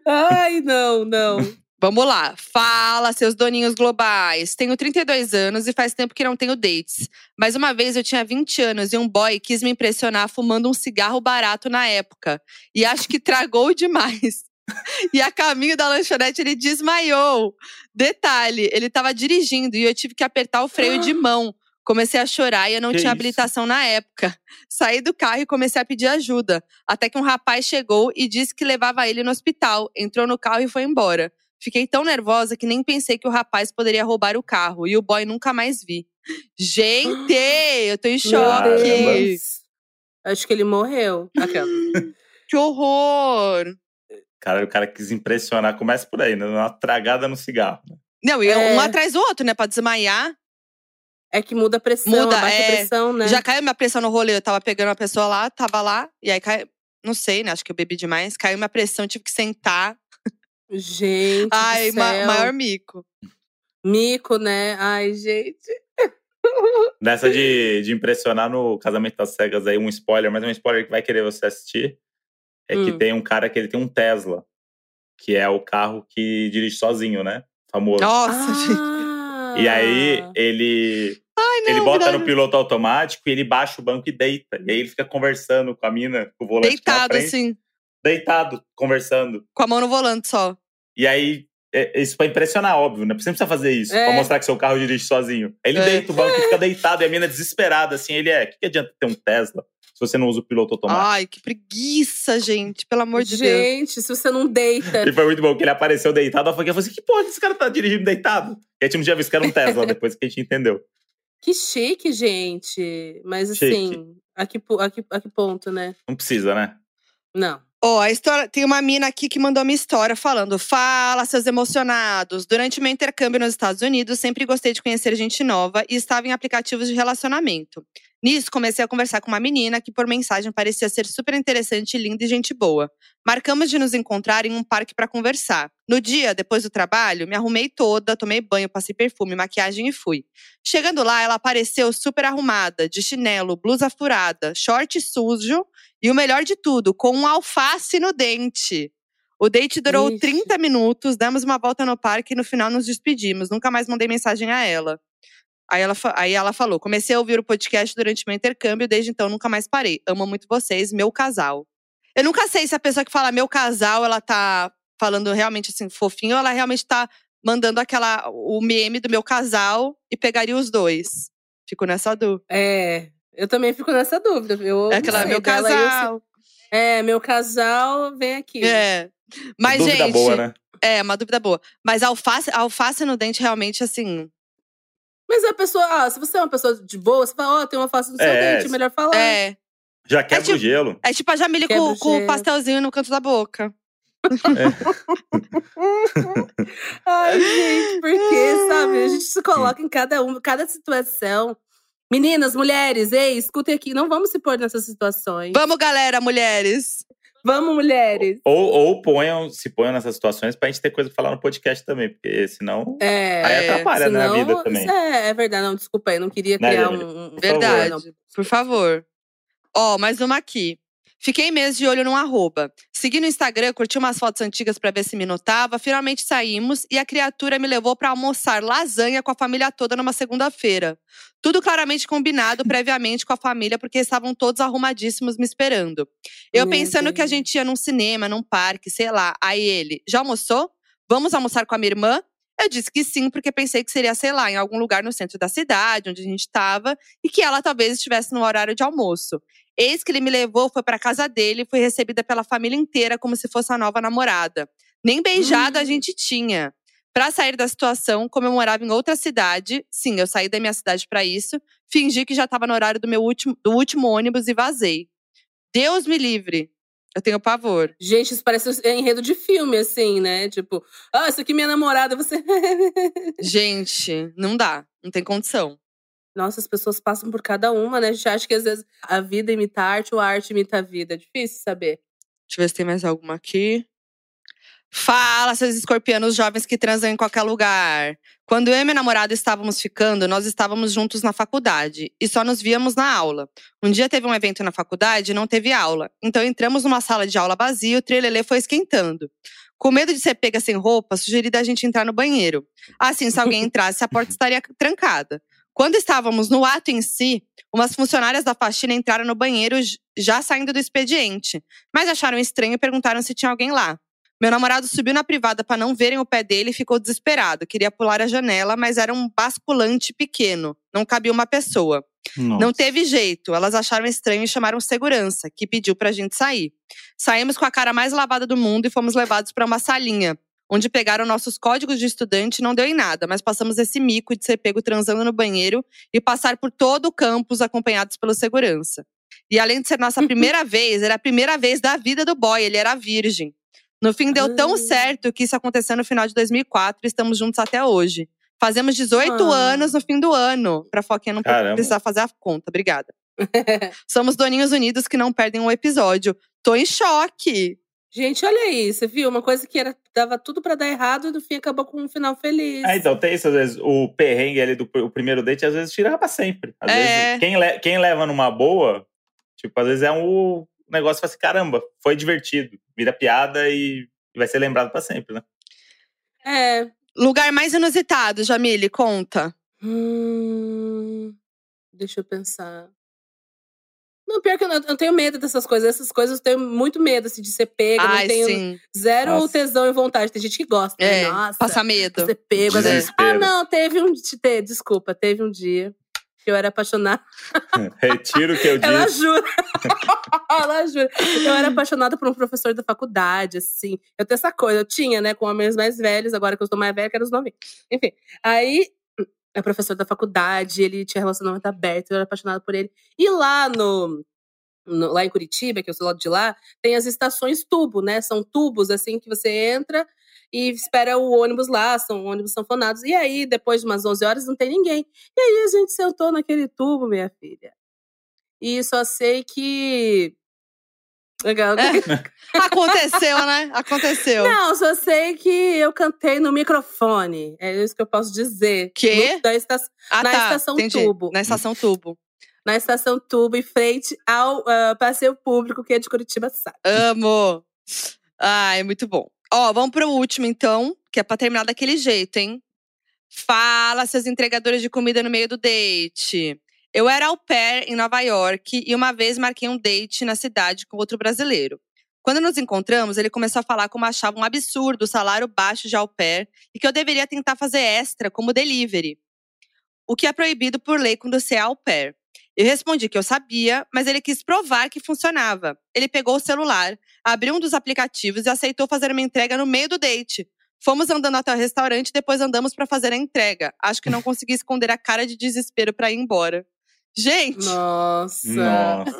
Ai, não, não.
Vamos lá. Fala, seus doninhos globais. Tenho 32 anos e faz tempo que não tenho dates. Mas uma vez eu tinha 20 anos e um boy quis me impressionar fumando um cigarro barato na época. E acho que tragou demais. E a caminho da lanchonete ele desmaiou. Detalhe, ele estava dirigindo e eu tive que apertar o freio de mão. Comecei a chorar e eu não
Que
tinha
isso?
habilitação na época. Saí do carro e comecei a pedir ajuda. Até que um rapaz chegou e disse que levava ele no hospital. Entrou no carro e foi embora. Fiquei tão nervosa que nem pensei que o rapaz poderia roubar o carro. E o boy nunca mais vi. Gente, eu tô em choque.
Acho que ele morreu.
Que horror.
Cara, o cara quis impressionar. Começa por aí, né? Uma tragada no cigarro.
Não, e
É.
um atrás do outro, né? Pra desmaiar.
É que muda a pressão,
Muda,
abaixa
é.
a pressão, né?
Já caiu minha pressão no rolê. Eu tava pegando uma pessoa lá, tava lá. E aí caiu. Não sei, né? Acho que eu bebi demais. Caiu minha pressão, tive que sentar.
Gente,
Ai, ma- maior mico.
mico, né? Ai, gente.
Nessa de, de impressionar no Casamento das Cegas aí, um spoiler, mas é um spoiler que vai querer você assistir. É que
Hum.
tem um cara que ele tem um Tesla, que é o carro que dirige sozinho, né? Famoso.
Nossa, gente.
Ah,
E aí ele
Ai, não,
ele bota no piloto automático e ele baixa o banco e deita. E aí ele fica conversando com a mina, com o volante na
Deitado,
frente,
assim,
deitado, conversando.
com a mão no volante só.
E aí, é, isso pra impressionar, óbvio, né? Você não precisa fazer isso,
É.
pra mostrar que seu carro dirige sozinho. Aí ele
É.
deita o banco e fica deitado, e a mina desesperada, assim, ele é, o que, que adianta ter um Tesla você não usa o piloto automático?
Ai, que preguiça, gente. Pelo amor de Deus.
Gente, se você não deita.
E foi muito bom que ele apareceu deitado, eu falei assim, que porra que esse cara tá dirigindo deitado? E a gente não tinha visto que era um Tesla, depois que a gente entendeu.
Que chique, gente. Mas
Chique.
assim, a que, a, que, a que ponto, né?
Não precisa, né?
Não.
Ó, a história. Tem uma mina aqui que mandou uma história falando: Fala, seus emocionados. Durante meu intercâmbio nos Estados Unidos, sempre gostei de conhecer gente nova e estava em aplicativos de relacionamento. Nisso, comecei a conversar com uma menina que, por mensagem, parecia ser super interessante, linda e gente boa. Marcamos de nos encontrar em um parque para conversar. No dia, depois do trabalho, me arrumei toda, tomei banho, passei perfume, maquiagem e fui. Chegando lá, ela apareceu super arrumada, de chinelo, blusa furada, short sujo e o melhor de tudo, com um alface no dente. O date durou
Ixi.
30 minutos, demos uma volta no parque e no final nos despedimos. Nunca mais mandei mensagem a ela. Aí ela, aí ela falou: comecei a ouvir o podcast durante meu intercâmbio, desde então nunca mais parei. Amo muito vocês, meu casal. Eu nunca sei se a pessoa que fala meu casal, ela tá falando realmente assim, fofinho, ou ela realmente tá mandando aquela o meme do meu casal e pegaria os dois. Fico nessa dúvida.
É. Eu também fico nessa dúvida. Eu
É aquela meu
eu
casal.
sei- é, meu casal, vem aqui.
É. Mas,
Dúvida
gente.
boa, né?
É, uma dúvida boa. Mas alface, alface no dente, realmente, assim.
Mas a pessoa, ah, se você é uma pessoa de boa, você fala, ó, tem uma face no seu
É,
dente, melhor falar.
É.
Já quebra
tipo-
o gelo.
É tipo a Jamile com,
o
com o pastelzinho no canto da boca.
Ai, gente, por quê, sabe? A gente se coloca em cada um, cada situação. Meninas, mulheres, ei, escutem aqui, não vamos se pôr nessas situações.
Vamos, galera, mulheres.
Vamos, mulheres.
Ou, ou ponham, se ponham nessas situações pra gente ter coisa pra falar no podcast também, porque senão.
É,
Aí atrapalha, né, a
senão-
vida também.
É, é verdade, não, desculpa aí, não queria
Né,
criar
Jamile?
um.
Por
Verdade.
não.
Por favor. Ó, mais uma aqui. Fiquei meses de olho num arroba. Segui no Instagram, curti umas fotos antigas pra ver se me notava. Finalmente saímos e a criatura me levou pra almoçar lasanha com a família toda numa segunda-feira. Tudo claramente combinado previamente com a família, porque estavam todos arrumadíssimos me esperando. Eu
Meu
pensando que a
Deus.
gente ia num cinema, num parque, sei lá. Aí ele, já almoçou? Vamos almoçar com a minha irmã? Eu disse que sim, porque pensei que seria, sei lá, em algum lugar no centro da cidade, onde a gente estava, e que ela talvez estivesse no horário de almoço. Eis que ele me levou, foi para casa dele e fui recebida pela família inteira como se fosse a nova namorada. Nem beijada a
Hum.
gente tinha. Para sair da situação, como eu morava em outra cidade, sim, eu saí da minha cidade para isso, fingi que já estava no horário do meu último, do último ônibus e vazei. Deus me livre. Eu tenho pavor.
Gente, isso parece um enredo de filme, assim, né? Tipo, ah, isso aqui é minha namorada, você.
Gente, não dá. Não tem condição.
Nossa, as pessoas passam por cada uma, né? A gente acha que às vezes a vida imita a arte ou a arte imita a vida. É difícil saber.
Deixa eu ver se tem mais alguma aqui. Fala, seus escorpianos jovens que transam em qualquer lugar. Quando eu e meu namorado estávamos ficando, nós estávamos juntos na faculdade e só nos víamos na aula. Um dia teve um evento na faculdade e não teve aula. Então entramos numa sala de aula vazia e o trilelê foi esquentando. Com medo de ser pega sem roupa, sugeri da gente entrar no banheiro. Assim, se alguém entrasse, a porta estaria trancada. Quando estávamos no ato em si, umas funcionárias da faxina entraram no banheiro já saindo do expediente, mas acharam estranho e perguntaram se tinha alguém lá. Meu namorado subiu na privada para não verem o pé dele e ficou desesperado. Queria pular a janela, mas era um basculante pequeno. Não cabia uma pessoa. Não teve jeito. Elas acharam estranho e chamaram segurança, que pediu pra gente sair. Saímos com a cara mais lavada do mundo e fomos levados para uma salinha, onde pegaram nossos códigos de estudante e não deu em nada, mas passamos esse mico de ser pego transando no banheiro e passar por todo o campus acompanhados pelo segurança. E além de ser nossa primeira vez, era a primeira vez da vida do boy, ele era virgem. No fim, deu tão
Ah.
certo que isso aconteceu no final de 2004 e estamos juntos até hoje. Fazemos 18
Ah.
anos no fim do ano, pra Foquinha não
Caramba.
precisar fazer a conta. Obrigada. Somos doninhos unidos que não perdem um episódio. Tô em choque.
Gente, olha aí, você viu? Uma coisa que era, dava tudo pra dar errado e no fim acabou com um final feliz.
É, então, tem isso, às vezes, o perrengue ali do o primeiro date, às vezes tira pra sempre. Às
É.
vezes, quem, le- quem leva numa boa, tipo, às vezes é um negócio fala assim, caramba, foi divertido, vira piada e, vai ser lembrado pra sempre, né?
É,
Lugar mais inusitado, Jamile, conta.
Hum, deixa eu pensar. Não, pior que eu não, eu tenho medo dessas coisas. Essas coisas eu tenho muito medo assim, de ser pega. eu
Ai,
não tenho
sim.
zero
Nossa.
tesão e vontade. Tem gente que gosta. né?
É,
Nossa,
passa medo.
ser pego. vezes- Ah, não, teve um. te- Desculpa, teve um dia que eu era apaixonada.
Retiro o que eu
Ela
disse.
jura. Ela jura. Eu era apaixonada por um professor da faculdade, assim. Eu tenho essa coisa, eu tinha, né, com homens mais velhos, agora que eu estou mais velha, quero os novinhos. Enfim, aí é professor da faculdade, ele tinha relacionamento aberto, eu era apaixonada por ele. E lá no, no- lá em Curitiba, que eu sou lá de lá, tem as estações tubo, né? São tubos assim que você entra e espera o ônibus lá, são ônibus sanfonados. E aí, depois de umas 11 horas, não tem ninguém. E aí a gente sentou naquele tubo, minha filha. E só sei que. Legal.
Aconteceu, né? Aconteceu.
Não, só sei que eu cantei no microfone. É isso que eu posso dizer.
Quê?
No- da esta-
ah,
na
tá.
estação
entendi.
tubo.
Na estação tubo.
na estação Tubo, em frente ao ah, passeio público que é de Curitiba, sabe?
Amo. Ai, muito bom. Ó, vamos pro último, então, que é pra terminar daquele jeito, hein? Fala, seus entregadores de comida no meio do date. Eu era au pair em Nova York e uma vez marquei um date na cidade com outro brasileiro. Quando nos encontramos, ele começou a falar como achava um absurdo o salário baixo de au pair e que eu deveria tentar fazer extra como delivery. O que é proibido por lei quando você é au pair. Eu respondi que eu sabia, mas ele quis provar que funcionava. Ele pegou o celular, abriu um dos aplicativos e aceitou fazer uma entrega no meio do date. Fomos andando até o restaurante e depois andamos pra fazer a entrega. Acho que não consegui esconder a cara de desespero pra ir embora. Gente,
Nossa.
Nossa.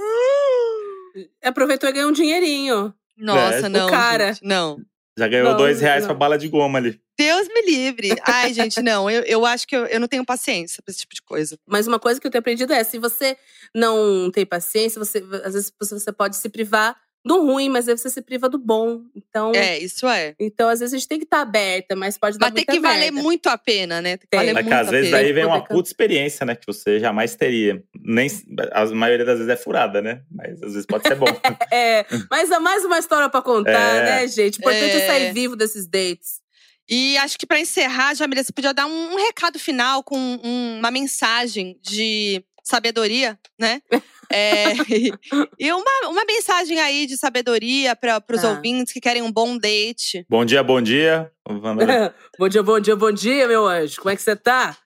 Aproveitou e ganhou um dinheirinho.
nossa,
É, o
não.
cara.
gente, não.
Já ganhou
Não,
dois reais
não.
pra bala de goma ali.
Deus me livre. Ai, gente, não. Eu, eu acho que eu, eu não tenho paciência pra esse tipo de coisa.
Mas uma coisa que eu tenho aprendido é: se você não tem paciência, você às vezes você pode se privar do ruim, mas aí você se priva do bom. Então,
É, isso é.
então às vezes a gente tem que estar aberta, mas pode dar
Mas tem
muita
que valer
merda.
muito a pena, né? Tem que
Tem.
valer
Mas que
muito
às
a
vezes
pena.
daí vem uma puta experiência, né? Que você jamais teria. Nem, a maioria das vezes é furada, né? Mas às vezes pode ser bom.
É, mas há mais uma história pra contar,
É.
né, gente? O importante é.
É.
sair vivo desses dates.
E acho que pra encerrar, Jamila, você podia dar um, recado final com um- uma mensagem de sabedoria, né? É, e e uma, uma mensagem aí de sabedoria para os
Tá.
ouvintes que querem um bom date.
bom dia, bom dia.
Bom dia, bom dia, bom dia, meu anjo. Como é que você tá?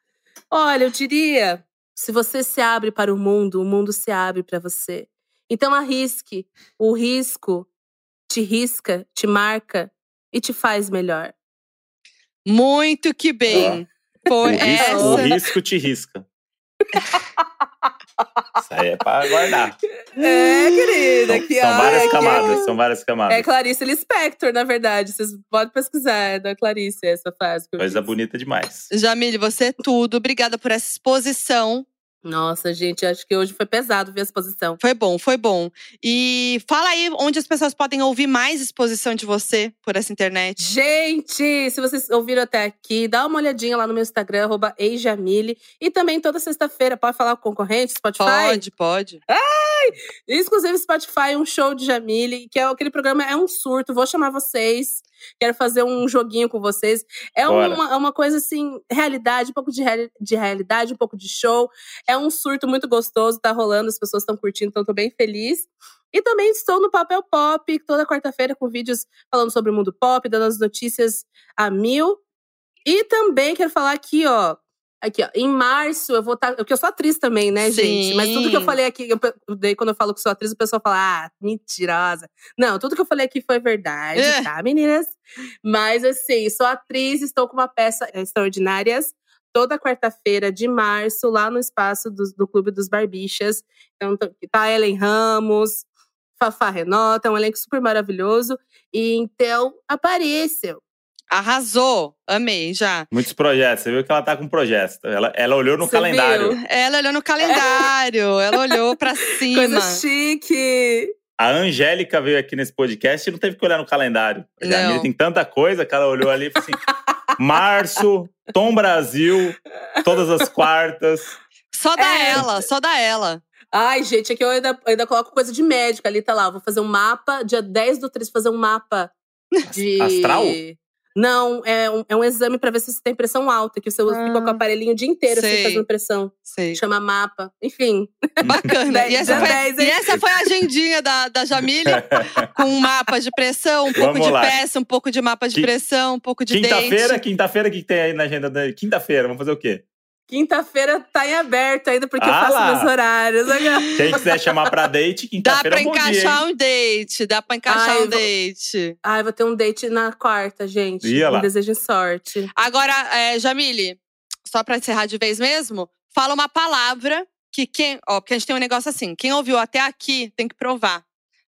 Olha, eu diria, se você se abre para o mundo, o mundo se abre para você. Então arrisque. O risco te risca, te marca e te faz melhor.
Muito que bem.
O
Foi
risco, o
essa.
risco te risca. Isso aí é pra guardar.
É, querida.
São,
aqui,
são várias
é que-
camadas, são várias
É
camadas.
Clarice Lispector, na verdade. Vocês podem pesquisar, é da Clarice essa frase. que
Coisa
disse.
bonita demais.
Jamile, você é tudo. Obrigada por essa exposição.
Nossa, gente, acho que hoje foi pesado ver a exposição.
Foi bom, foi bom. E fala aí onde as pessoas podem ouvir mais exposição de você por essa internet.
Gente, se vocês ouviram até aqui, dá uma olhadinha lá no meu Instagram, arroba eijamile. E também toda sexta-feira, pode falar com o concorrente, Spotify?
Pode, pode.
Exclusivo Spotify, um show de Jamile, que é aquele programa é um surto. Vou chamar vocês. Quero fazer um joguinho com vocês. É uma, é uma coisa assim, realidade, um pouco de, reali- de realidade, um pouco de show. É um surto muito gostoso, tá rolando, as pessoas estão curtindo, então tô bem feliz. E também estou no Papel Pop, toda quarta-feira, com vídeos falando sobre o mundo pop, dando as notícias a mil. E também quero falar aqui, ó. Aqui, ó. Em março, eu vou estar. porque eu sou atriz também, né, gente? Mas tudo que eu
Sim.
falei aqui, eu, daí quando eu falo que sou atriz, o pessoal fala, ah, mentirosa. Não, tudo que eu falei aqui foi verdade,
É.
tá, meninas? Mas assim, sou atriz, estou com uma peça extraordinárias toda quarta-feira de março, lá no espaço do, do Clube dos Barbichas. Então, tá- tá Ellen Ramos, Fafá Renota, um elenco super maravilhoso. E então, apareçam.
Arrasou. Amei, já.
Muitos projetos. Você viu que ela tá com projetos. Ela, ela olhou no
Você
calendário.
viu?
Ela olhou no calendário, ela olhou pra cima.
Coisa chique.
A Angélica veio aqui nesse podcast e não teve que olhar no calendário. A
Não.
Jamile tem tanta coisa que ela olhou ali e falou assim: Março, Tom Brasil, todas as quartas.
Só da
É.
ela, só da ela.
Ai, gente, aqui eu ainda, eu ainda coloco coisa de médica ali, tá lá. Vou fazer um mapa, dia 10 do 3, fazer um mapa de.
Astral?
Não, é um, é um exame pra ver se você tem pressão alta, que você
Ah.
fica com o aparelhinho o dia inteiro assim,
Sei.
fazendo pressão.
Sei.
Chama mapa. Enfim.
Bacana. E essa, foi,
dez,
e
hein?
essa foi a agendinha da, da Jamília, com um mapa de pressão, um pouco
Vamos
de
lá.
peça, um pouco de mapa de
Qui-
pressão, um pouco de
Quinta-feira,
dente.
quinta-feira, o que que tem aí na agenda da Quinta-feira, vamos fazer o quê?
Quinta-feira tá em aberto ainda, porque eu
Ah
faço
lá.
meus horários.
Quem quiser chamar pra date,
Dá
quinta-feira
pra
é um bom dia,
encaixar
hein?
um date, dá pra encaixar
Ai,
um
vou-
date.
Ai, vou ter um date na quarta, gente.
Ia lá.
Me desejem sorte.
Agora, é, Jamile, só pra encerrar de vez mesmo, fala uma palavra que quem. Ó, porque a gente tem um negócio assim: quem ouviu até aqui tem que provar.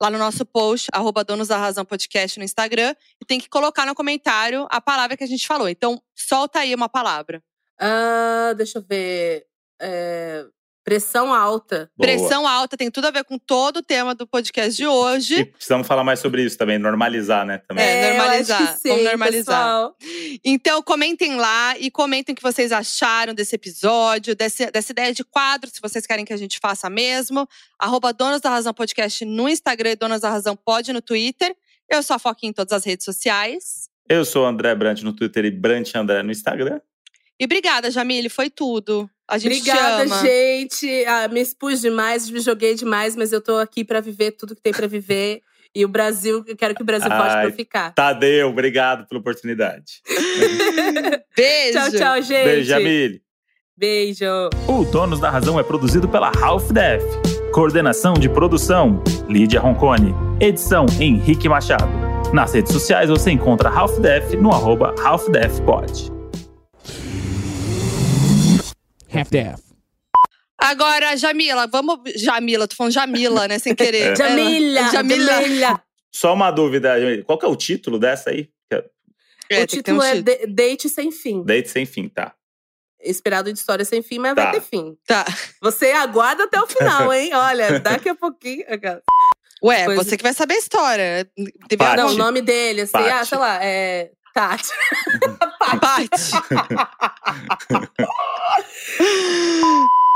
Lá no nosso post, arroba Donos da Razão Podcast no Instagram, e tem que colocar no comentário a palavra que a gente falou. Então, solta aí uma palavra.
Ah, deixa eu ver. É, pressão alta.
Boa.
Pressão alta tem tudo a ver com todo o tema do podcast de
E
hoje.
precisamos falar mais sobre isso também, normalizar, né? Também.
É,
eu
normalizar.
acho que sim,
Vamos normalizar.
pessoal.
Então, comentem lá e comentem o que vocês acharam desse episódio, desse- dessa ideia de quadro, se vocês querem que a gente faça mesmo. Arroba Donas da Razão Podcast no Instagram e Donas da Razão Pod no Twitter. Eu sou a Foquinha em todas as redes sociais.
Eu sou o André Brant no Twitter e Brant André no Instagram.
E obrigada, Jamile, foi tudo. A gente
Obrigada,
te ama.
gente. Ah, me expus demais, me joguei demais, mas eu tô aqui pra viver tudo que tem pra viver. E o Brasil, eu quero que o Brasil volte pra ficar.
Tadeu, obrigado pela oportunidade.
Beijo.
Tchau, tchau, gente.
Beijo, Jamile.
Beijo.
O Donos da Razão é produzido pela Half Def. Coordenação de produção: Lídia Roncone. Edição: Henrique Machado. Nas redes sociais você encontra Half Def no arroba Half.
Half-Death.
Agora, Jamila, vamos. Jamila, tô falando Jamila, né? Sem querer.
Jamila,
Jamila.
Jamila.
Só uma dúvida, Jamile. Qual que é o título dessa aí?
É,
o
tem que ter um
título é
título.
Date Sem Fim.
Date sem fim, tá?
Esperado de história sem fim, mas
Tá.
vai ter fim.
Tá.
Você aguarda até o final, hein? Olha, daqui a pouquinho.
Ué,
Coisa-
você que vai saber a história.
Paty.
Não, o nome dele, assim, ah, sei lá, é. Tati.
Paty.